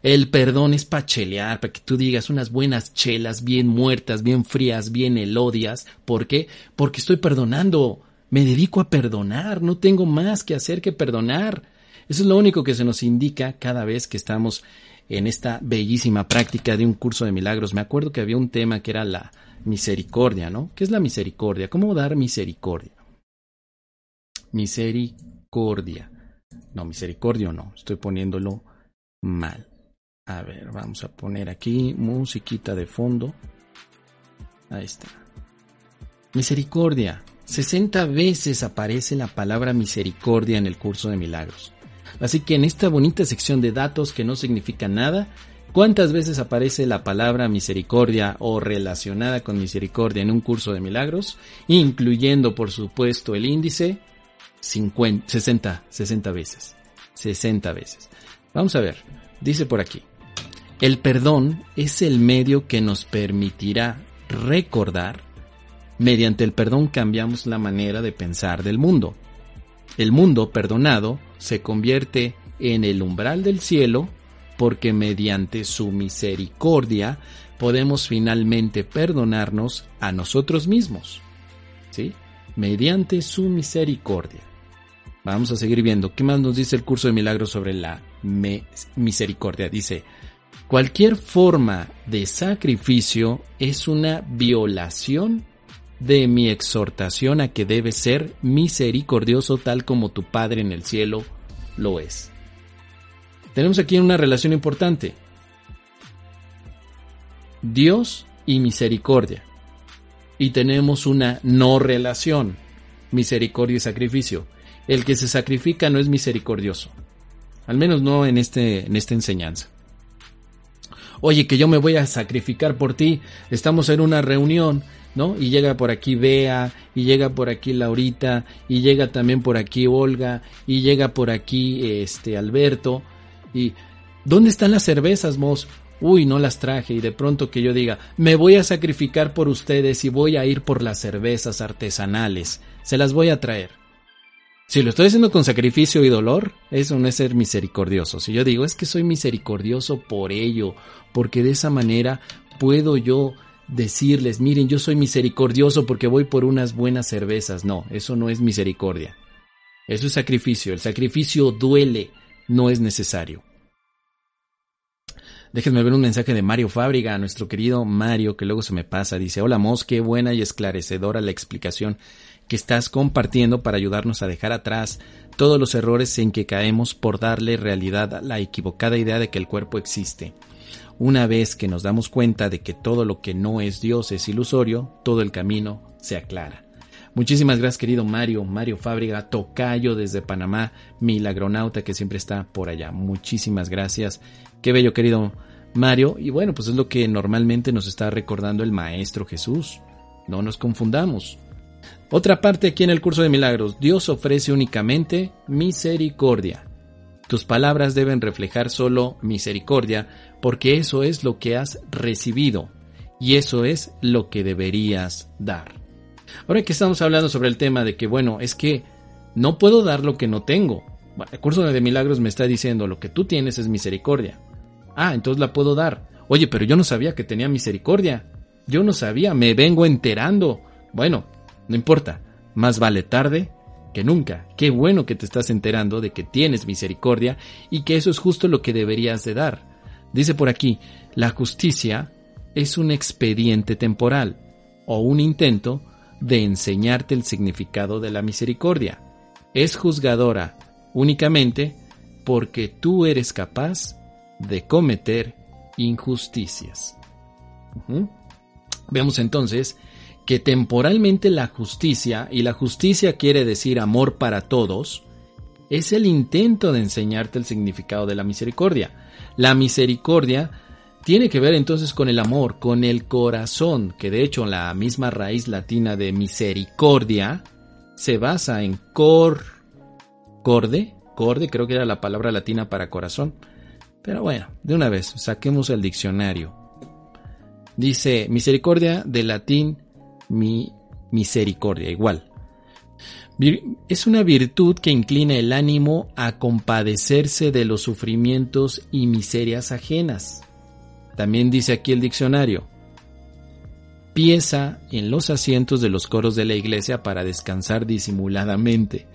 El perdón es para chelear, para que tú digas unas buenas chelas bien muertas, bien frías, bien elodias. ¿Por qué? Porque estoy perdonando me dedico a perdonar, no tengo más que hacer que perdonar. Eso es lo único que se nos indica cada vez que estamos en esta bellísima práctica de un curso de milagros. Me acuerdo que había un tema que era la misericordia, ¿no? ¿Qué es la misericordia? ¿Cómo dar misericordia? Misericordia. No, misericordia no, estoy poniéndolo mal. A ver, vamos a poner aquí musiquita de fondo. Ahí está. Misericordia. 60 veces aparece la palabra misericordia en el curso de milagros. Así que en esta bonita sección de datos que no significa nada, ¿cuántas veces aparece la palabra misericordia o relacionada con misericordia en un curso de milagros? Incluyendo, por supuesto, el índice, 50, 60, 60 veces. 60 veces. Vamos a ver, dice por aquí. El perdón es el medio que nos permitirá recordar Mediante el perdón cambiamos la manera de pensar del mundo. El mundo perdonado se convierte en el umbral del cielo porque mediante su misericordia podemos finalmente perdonarnos a nosotros mismos. ¿Sí? Mediante su misericordia. Vamos a seguir viendo. ¿Qué más nos dice el curso de milagros sobre la misericordia? Dice, cualquier forma de sacrificio es una violación de mi exhortación a que debes ser misericordioso tal como tu Padre en el cielo lo es. Tenemos aquí una relación importante. Dios y misericordia. Y tenemos una no relación. Misericordia y sacrificio. El que se sacrifica no es misericordioso. Al menos no en, este, en esta enseñanza. Oye, que yo me voy a sacrificar por ti. Estamos en una reunión ¿no? Y llega por aquí Bea, y llega por aquí Laurita, y llega también por aquí Olga, y llega por aquí este Alberto, y ¿dónde están las cervezas, Mos? Uy, no las traje, y de pronto que yo diga, me voy a sacrificar por ustedes y voy a ir por las cervezas artesanales, se las voy a traer. Si lo estoy haciendo con sacrificio y dolor, eso no es ser misericordioso. Si yo digo, es que soy misericordioso por ello, porque de esa manera puedo yo decirles, miren, yo soy misericordioso porque voy por unas buenas cervezas. No, eso no es misericordia. Eso es sacrificio. El sacrificio duele, no es necesario. Déjenme ver un mensaje de Mario Fábriga, nuestro querido Mario, que luego se me pasa. Dice, hola Mos, qué buena y esclarecedora la explicación que estás compartiendo para ayudarnos a dejar atrás todos los errores en que caemos por darle realidad a la equivocada idea de que el cuerpo existe. Una vez que nos damos cuenta de que todo lo que no es Dios es ilusorio, todo el camino se aclara. Muchísimas gracias querido Mario, Mario Fábriga, Tocayo desde Panamá, milagronauta que siempre está por allá. Muchísimas gracias. Qué bello querido Mario. Y bueno, pues es lo que normalmente nos está recordando el Maestro Jesús. No nos confundamos. Otra parte aquí en el curso de milagros, Dios ofrece únicamente misericordia. Tus palabras deben reflejar solo misericordia, porque eso es lo que has recibido y eso es lo que deberías dar. Ahora que estamos hablando sobre el tema de que, bueno, es que no puedo dar lo que no tengo. el curso de milagros me está diciendo lo que tú tienes es misericordia. Ah, entonces la puedo dar. Oye, pero yo no sabía que tenía misericordia. Yo no sabía, me vengo enterando. Bueno, no importa, más vale tarde que nunca. Qué bueno que te estás enterando de que tienes misericordia y que eso es justo lo que deberías de dar. Dice por aquí, la justicia es un expediente temporal o un intento de enseñarte el significado de la misericordia. Es juzgadora únicamente porque tú eres capaz de cometer injusticias. Vemos entonces que temporalmente la justicia, y la justicia quiere decir amor para todos, es el intento de enseñarte el significado de la misericordia. La misericordia tiene que ver entonces con el amor, con el corazón, que de hecho la misma raíz latina de misericordia se basa en cor, corde, corde creo que era la palabra latina para corazón. Pero bueno, de una vez, saquemos el diccionario. Dice misericordia de latín mi misericordia, igual. Es una virtud que inclina el ánimo a compadecerse de los sufrimientos y miserias ajenas. También dice aquí el diccionario, pieza en los asientos de los coros de la iglesia para descansar disimuladamente,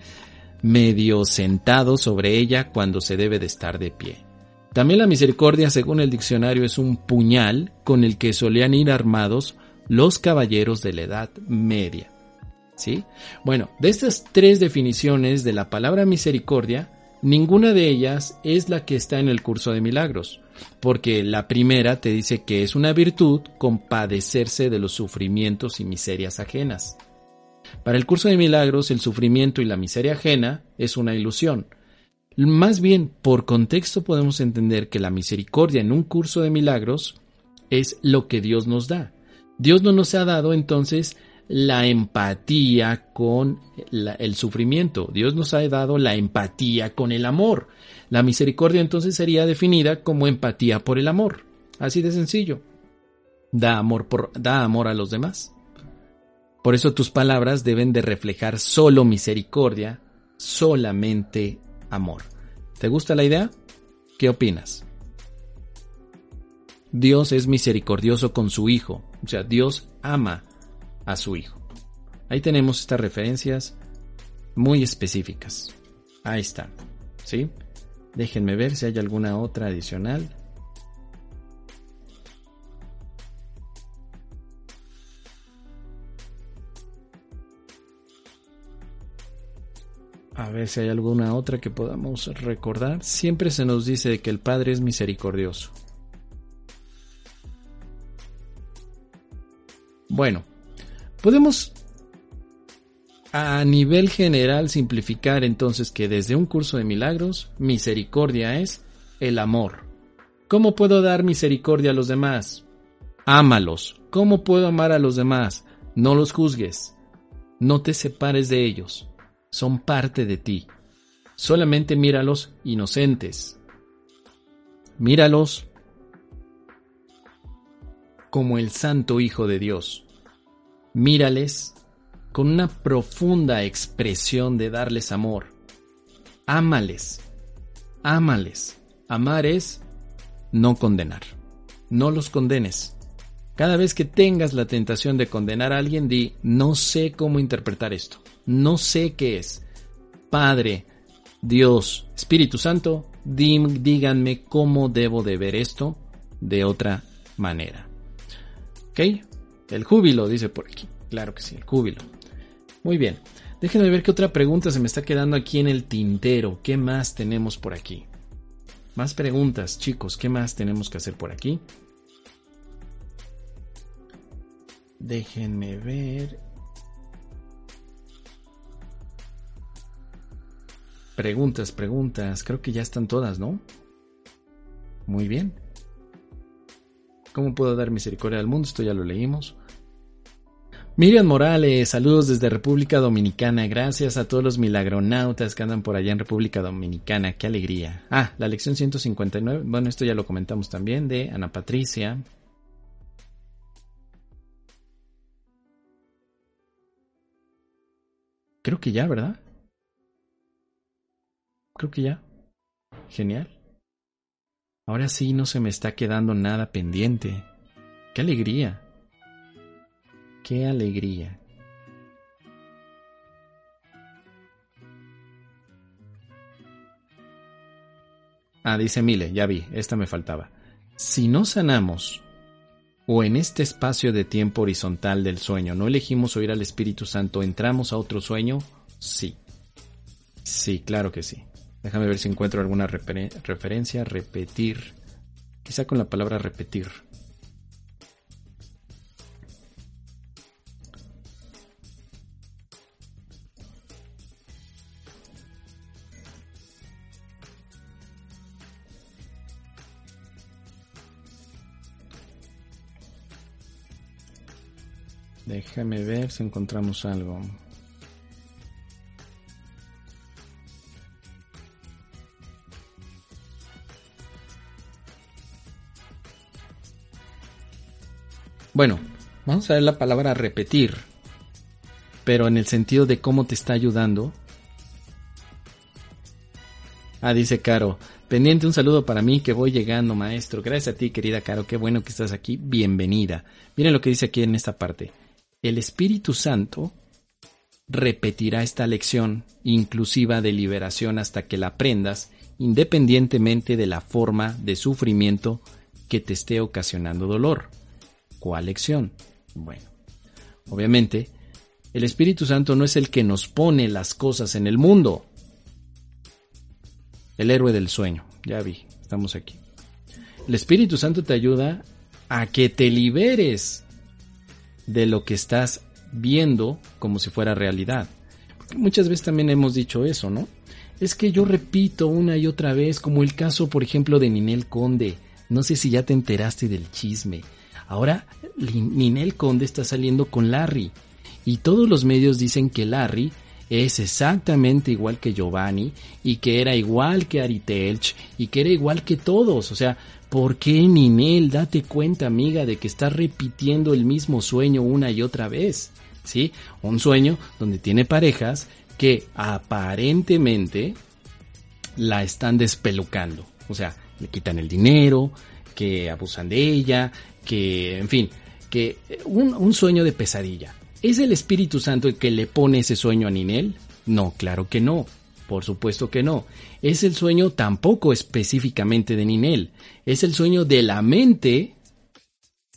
medio sentado sobre ella cuando se debe de estar de pie. También la misericordia, según el diccionario, es un puñal con el que solían ir armados los caballeros de la Edad Media. ¿Sí? Bueno, de estas tres definiciones de la palabra misericordia, ninguna de ellas es la que está en el curso de milagros, porque la primera te dice que es una virtud compadecerse de los sufrimientos y miserias ajenas. Para el curso de milagros, el sufrimiento y la miseria ajena es una ilusión. Más bien, por contexto podemos entender que la misericordia en un curso de milagros es lo que Dios nos da. Dios no nos ha dado entonces la empatía con el sufrimiento. Dios nos ha dado la empatía con el amor. La misericordia entonces sería definida como empatía por el amor. Así de sencillo. Da amor, por, da amor a los demás. Por eso tus palabras deben de reflejar solo misericordia, solamente amor. ¿Te gusta la idea? ¿Qué opinas? Dios es misericordioso con su Hijo, o sea, Dios ama a su Hijo. Ahí tenemos estas referencias muy específicas. Ahí están, ¿sí? Déjenme ver si hay alguna otra adicional. A ver si hay alguna otra que podamos recordar. Siempre se nos dice que el Padre es misericordioso. Bueno, podemos a nivel general simplificar entonces que desde un curso de milagros, misericordia es el amor. ¿Cómo puedo dar misericordia a los demás? Ámalos. ¿Cómo puedo amar a los demás? No los juzgues. No te separes de ellos. Son parte de ti. Solamente míralos inocentes. Míralos como el Santo Hijo de Dios. Mírales con una profunda expresión de darles amor. Ámales, ámales. Amar es no condenar. No los condenes. Cada vez que tengas la tentación de condenar a alguien, di, no sé cómo interpretar esto. No sé qué es. Padre, Dios, Espíritu Santo, díganme cómo debo de ver esto de otra manera. El júbilo, dice por aquí. Claro que sí, el júbilo. Muy bien. Déjenme ver qué otra pregunta se me está quedando aquí en el tintero. ¿Qué más tenemos por aquí? Más preguntas, chicos. ¿Qué más tenemos que hacer por aquí? Déjenme ver. Preguntas, preguntas. Creo que ya están todas, ¿no? Muy bien. ¿Cómo puedo dar misericordia al mundo? Esto ya lo leímos. Miriam Morales, saludos desde República Dominicana. Gracias a todos los milagronautas que andan por allá en República Dominicana. Qué alegría. Ah, la lección 159. Bueno, esto ya lo comentamos también de Ana Patricia. Creo que ya, ¿verdad? Creo que ya. Genial. Ahora sí no se me está quedando nada pendiente. Qué alegría. Qué alegría. Ah, dice Mile, ya vi, esta me faltaba. Si no sanamos, o en este espacio de tiempo horizontal del sueño, no elegimos oír al Espíritu Santo, ¿entramos a otro sueño? Sí. Sí, claro que sí. Déjame ver si encuentro alguna referencia. Repetir. Quizá con la palabra repetir. Déjame ver si encontramos algo. Bueno, vamos a ver la palabra repetir, pero en el sentido de cómo te está ayudando. Ah, dice Caro, pendiente un saludo para mí que voy llegando, maestro. Gracias a ti, querida Caro, qué bueno que estás aquí. Bienvenida. Miren lo que dice aquí en esta parte el Espíritu Santo repetirá esta lección inclusiva de liberación hasta que la aprendas independientemente de la forma de sufrimiento que te esté ocasionando dolor. ¿Cuál lección? Bueno, obviamente, el Espíritu Santo no es el que nos pone las cosas en el mundo. El héroe del sueño, ya vi, estamos aquí. El Espíritu Santo te ayuda a que te liberes de lo que estás viendo como si fuera realidad. Muchas veces también hemos dicho eso, ¿no? Es que yo repito una y otra vez, como el caso, por ejemplo, de Ninel Conde. No sé si ya te enteraste del chisme. Ahora Ninel Conde está saliendo con Larry. Y todos los medios dicen que Larry es exactamente igual que Giovanni y que era igual que Ari Telch y que era igual que todos. O sea, ¿Por qué, Ninel? Date cuenta, amiga, de que estás repitiendo el mismo sueño una y otra vez. ¿Sí? Un sueño donde tiene parejas que aparentemente la están despelucando. O sea, le quitan el dinero, que abusan de ella, que, en fin, que un, un sueño de pesadilla. ¿Es el Espíritu Santo el que le pone ese sueño a Ninel? No, claro que no. Por supuesto que no. Es el sueño tampoco específicamente de Ninel. Es el sueño de la mente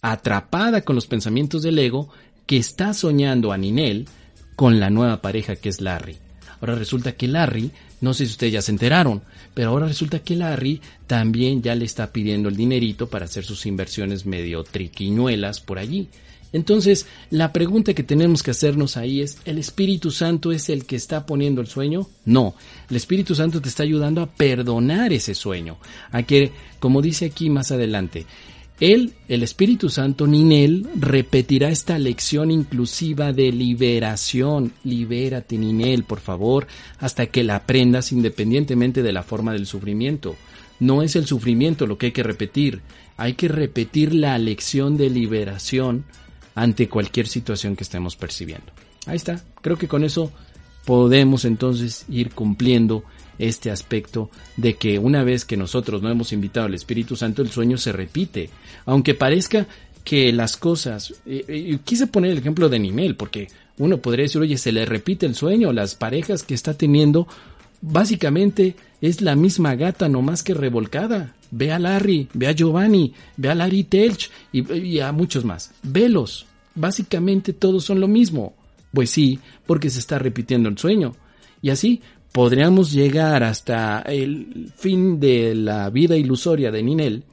atrapada con los pensamientos del ego que está soñando a Ninel con la nueva pareja que es Larry. Ahora resulta que Larry, no sé si ustedes ya se enteraron, pero ahora resulta que Larry también ya le está pidiendo el dinerito para hacer sus inversiones medio triquiñuelas por allí. Entonces, la pregunta que tenemos que hacernos ahí es, ¿el Espíritu Santo es el que está poniendo el sueño? No, el Espíritu Santo te está ayudando a perdonar ese sueño, a que, como dice aquí más adelante, él, el Espíritu Santo, Ninel, repetirá esta lección inclusiva de liberación. Libérate, Ninel, por favor, hasta que la aprendas independientemente de la forma del sufrimiento. No es el sufrimiento lo que hay que repetir, hay que repetir la lección de liberación ante cualquier situación que estemos percibiendo. Ahí está, creo que con eso podemos entonces ir cumpliendo este aspecto de que una vez que nosotros no hemos invitado al Espíritu Santo, el sueño se repite. Aunque parezca que las cosas, y, quise poner el ejemplo de Nimel, porque uno podría decir, oye, se le repite el sueño, las parejas que está teniendo, básicamente es la misma gata, no más que revolcada. Ve a Larry, ve a Giovanni, ve a Larry Telch y, a muchos más. Velos. Básicamente todos son lo mismo. Pues sí, porque se está repitiendo el sueño. Y así podríamos llegar hasta el fin de la vida ilusoria de Ninel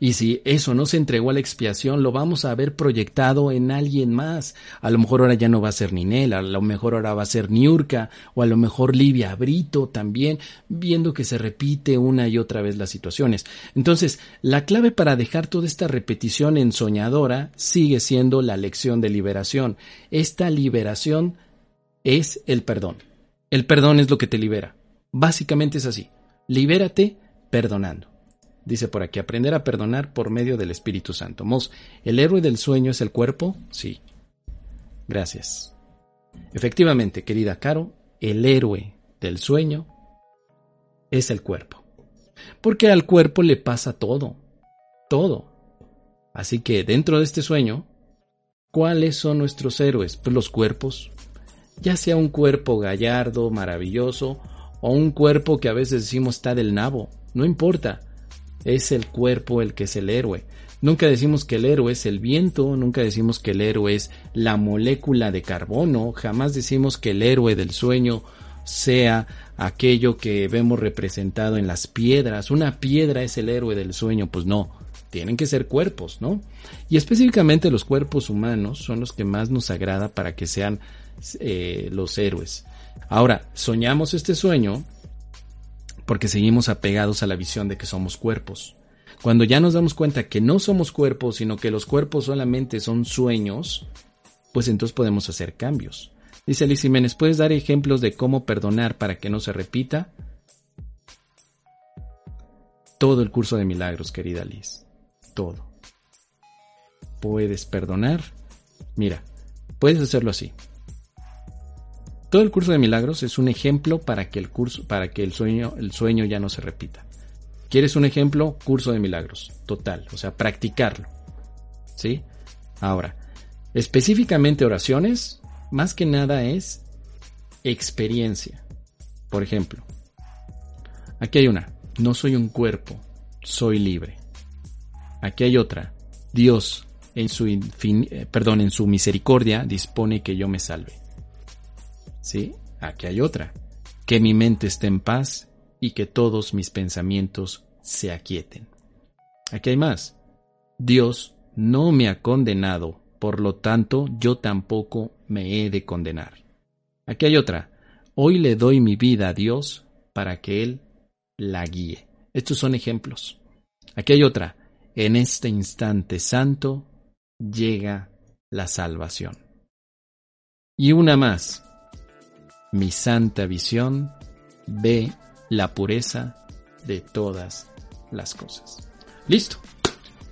Y si eso no se entregó a la expiación, lo vamos a ver proyectado en alguien más. A lo mejor ahora ya no va a ser Ninel, a lo mejor ahora va a ser Niurka, o a lo mejor Livia Brito también, viendo que se repite una y otra vez las situaciones. Entonces, la clave para dejar toda esta repetición ensoñadora sigue siendo la lección de liberación. Esta liberación es el perdón. El perdón es lo que te libera. Básicamente es así. Libérate perdonando. Dice por aquí, aprender a perdonar por medio del Espíritu Santo. Mos, ¿el héroe del sueño es el cuerpo? Sí. Gracias. Efectivamente, querida Caro, el héroe del sueño es el cuerpo. Porque al cuerpo le pasa todo. Todo. Así que dentro de este sueño, ¿cuáles son nuestros héroes? Pues los cuerpos. Ya sea un cuerpo gallardo, maravilloso, o un cuerpo que a veces decimos está del nabo. No importa es el cuerpo el que es el héroe. Nunca decimos que el héroe es el viento, nunca decimos que el héroe es la molécula de carbono, jamás decimos que el héroe del sueño sea aquello que vemos representado en las piedras. Una piedra es el héroe del sueño, pues no, tienen que ser cuerpos, ¿no? Y específicamente los cuerpos humanos son los que más nos agrada para que sean eh, los héroes. Ahora, soñamos este sueño porque seguimos apegados a la visión de que somos cuerpos. Cuando ya nos damos cuenta que no somos cuerpos, sino que los cuerpos solamente son sueños, pues entonces podemos hacer cambios. Dice Liz Jiménez, ¿puedes dar ejemplos de cómo perdonar para que no se repita? Todo el curso de milagros, querida Liz. Todo. ¿Puedes perdonar? Mira, puedes hacerlo así. Todo el curso de milagros es un ejemplo para que el curso, para que el sueño, el sueño ya no se repita. ¿Quieres un ejemplo? Curso de milagros, total, o sea, practicarlo. ¿Sí? Ahora, específicamente oraciones, más que nada es experiencia. Por ejemplo, aquí hay una, no soy un cuerpo, soy libre. Aquí hay otra, Dios en su, eh, perdón, en su misericordia dispone que yo me salve. ¿Sí? Aquí hay otra. Que mi mente esté en paz y que todos mis pensamientos se aquieten. Aquí hay más. Dios no me ha condenado, por lo tanto yo tampoco me he de condenar. Aquí hay otra. Hoy le doy mi vida a Dios para que Él la guíe. Estos son ejemplos. Aquí hay otra. En este instante santo llega la salvación. Y una más mi santa visión ve la pureza de todas las cosas. Listo.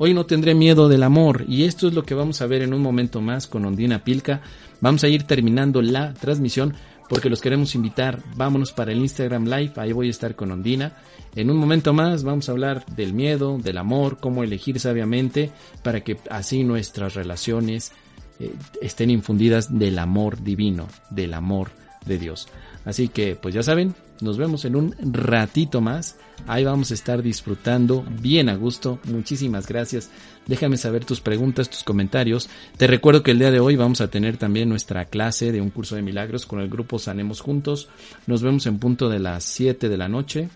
Hoy no tendré miedo del amor y esto es lo que vamos a ver en un momento más con Ondina Pilca. Vamos a ir terminando la transmisión porque los queremos invitar. Vámonos para el Instagram Live, ahí voy a estar con Ondina. En un momento más vamos a hablar del miedo, del amor, cómo elegir sabiamente para que así nuestras relaciones eh, estén infundidas del amor divino, del amor de Dios. Así que, pues ya saben, nos vemos en un ratito más. Ahí vamos a estar disfrutando bien a gusto. Muchísimas gracias. Déjame saber tus preguntas, tus comentarios. Te recuerdo que el día de hoy vamos a tener también nuestra clase de un curso de milagros con el grupo Sanemos Juntos. Nos vemos en punto de las 7 de la noche.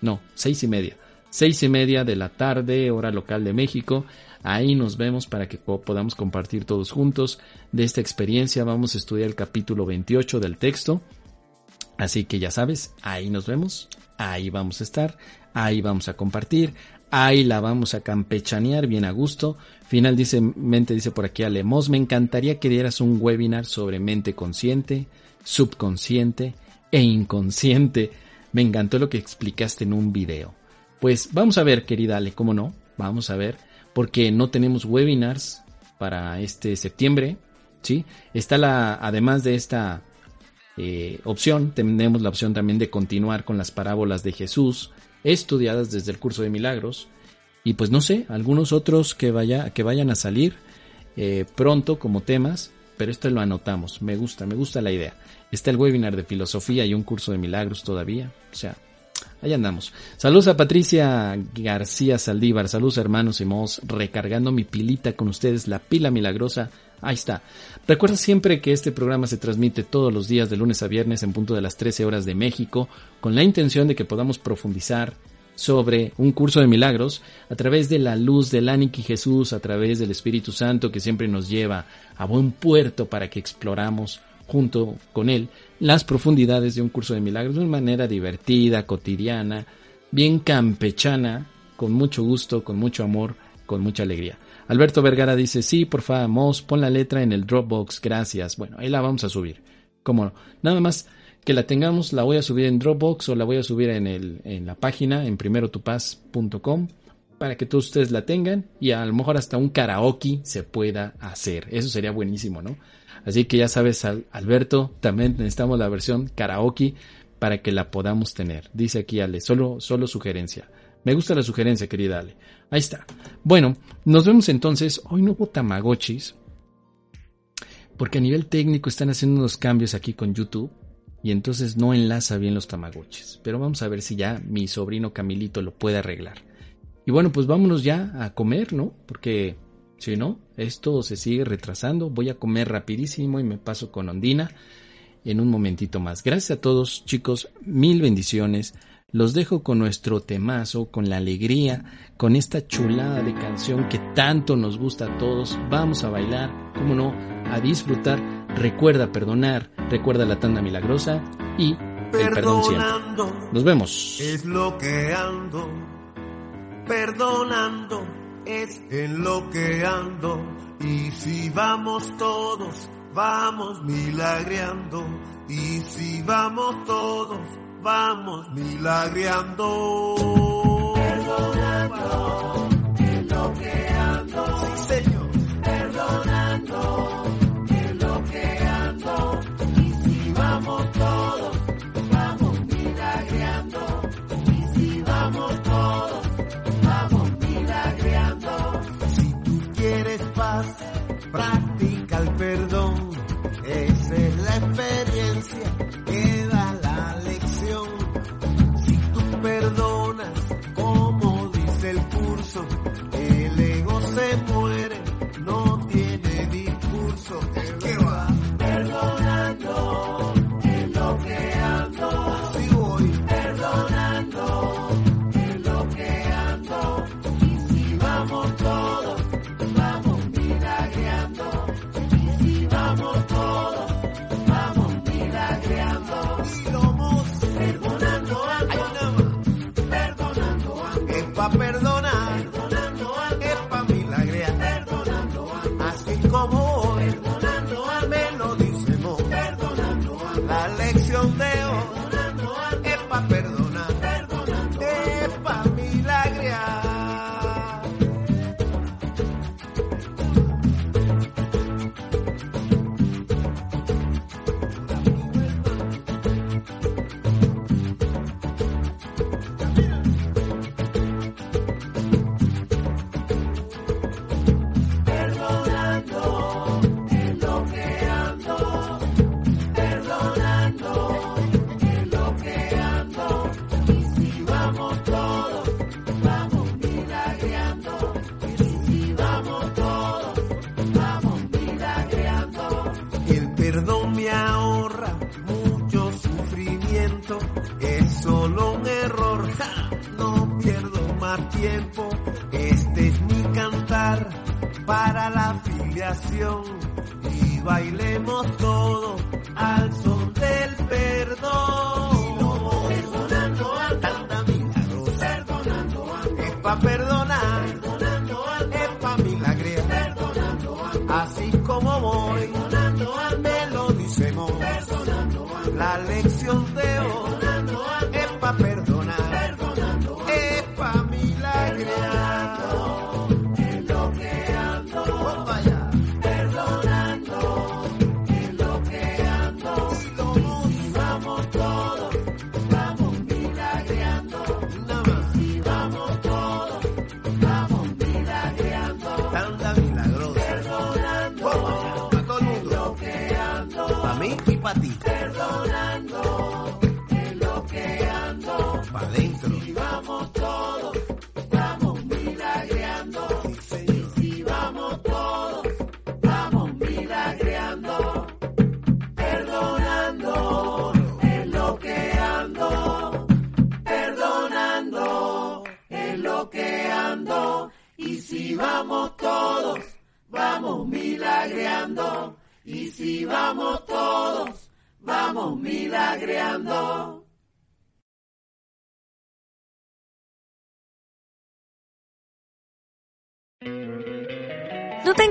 No, seis y media. Seis y media de la tarde, hora local de México. Ahí nos vemos para que podamos compartir todos juntos de esta experiencia. Vamos a estudiar el capítulo 28 del texto. Así que ya sabes, ahí nos vemos, ahí vamos a estar, ahí vamos a compartir, ahí la vamos a campechanear bien a gusto. Final dice, mente dice por aquí Alemos, me encantaría que dieras un webinar sobre mente consciente, subconsciente e inconsciente. Me encantó lo que explicaste en un video. Pues vamos a ver, querida Ale, ¿cómo no? Vamos a ver porque no tenemos webinars para este septiembre, ¿sí? Está la, además de esta eh, opción, tenemos la opción también de continuar con las parábolas de Jesús, estudiadas desde el curso de milagros, y pues no sé, algunos otros que, vaya, que vayan a salir eh, pronto como temas, pero esto lo anotamos, me gusta, me gusta la idea. Está el webinar de filosofía y un curso de milagros todavía, o sea, Ahí andamos. Saludos a Patricia García Saldívar. Saludos hermanos y mos. Recargando mi pilita con ustedes, la pila milagrosa. Ahí está. Recuerda siempre que este programa se transmite todos los días de lunes a viernes en punto de las 13 horas de México, con la intención de que podamos profundizar sobre un curso de milagros a través de la luz del Aniki Jesús, a través del Espíritu Santo que siempre nos lleva a buen puerto para que exploramos junto con él las profundidades de un curso de milagros de una manera divertida, cotidiana, bien campechana, con mucho gusto, con mucho amor, con mucha alegría. Alberto Vergara dice, sí, por favor, pon la letra en el Dropbox, gracias. Bueno, ahí la vamos a subir. ¿Cómo no? Nada más que la tengamos, la voy a subir en Dropbox o la voy a subir en, el, en la página, en primerotupaz.com, para que todos ustedes la tengan y a lo mejor hasta un karaoke se pueda hacer. Eso sería buenísimo, ¿no? Así que ya sabes, Alberto, también necesitamos la versión karaoke para que la podamos tener. Dice aquí Ale, solo, solo sugerencia. Me gusta la sugerencia, querida Ale. Ahí está. Bueno, nos vemos entonces. Hoy no hubo tamagotchis. Porque a nivel técnico están haciendo unos cambios aquí con YouTube. Y entonces no enlaza bien los tamagotchis. Pero vamos a ver si ya mi sobrino Camilito lo puede arreglar. Y bueno, pues vámonos ya a comer, ¿no? Porque si no, esto se sigue retrasando. Voy a comer rapidísimo y me paso con Ondina en un momentito más. Gracias a todos, chicos. Mil bendiciones. Los dejo con nuestro temazo, con la alegría, con esta chulada de canción que tanto nos gusta a todos. Vamos a bailar, cómo no, a disfrutar. Recuerda perdonar, recuerda la tanda milagrosa y el perdón siempre. Nos vemos. Es lo que ando, perdonando, es en lo que ando. Y si vamos todos, vamos milagreando. Y si vamos todos, vamos milagreando. Perdonando practica el perdón. A es pa' perdonar, es pa' ando, vaya, perdonando lo vamos vamos milagreando. Si vamos todos, vamos milagreando. Milagrosa. Perdonando a todo. Pa' mí y pa' ti.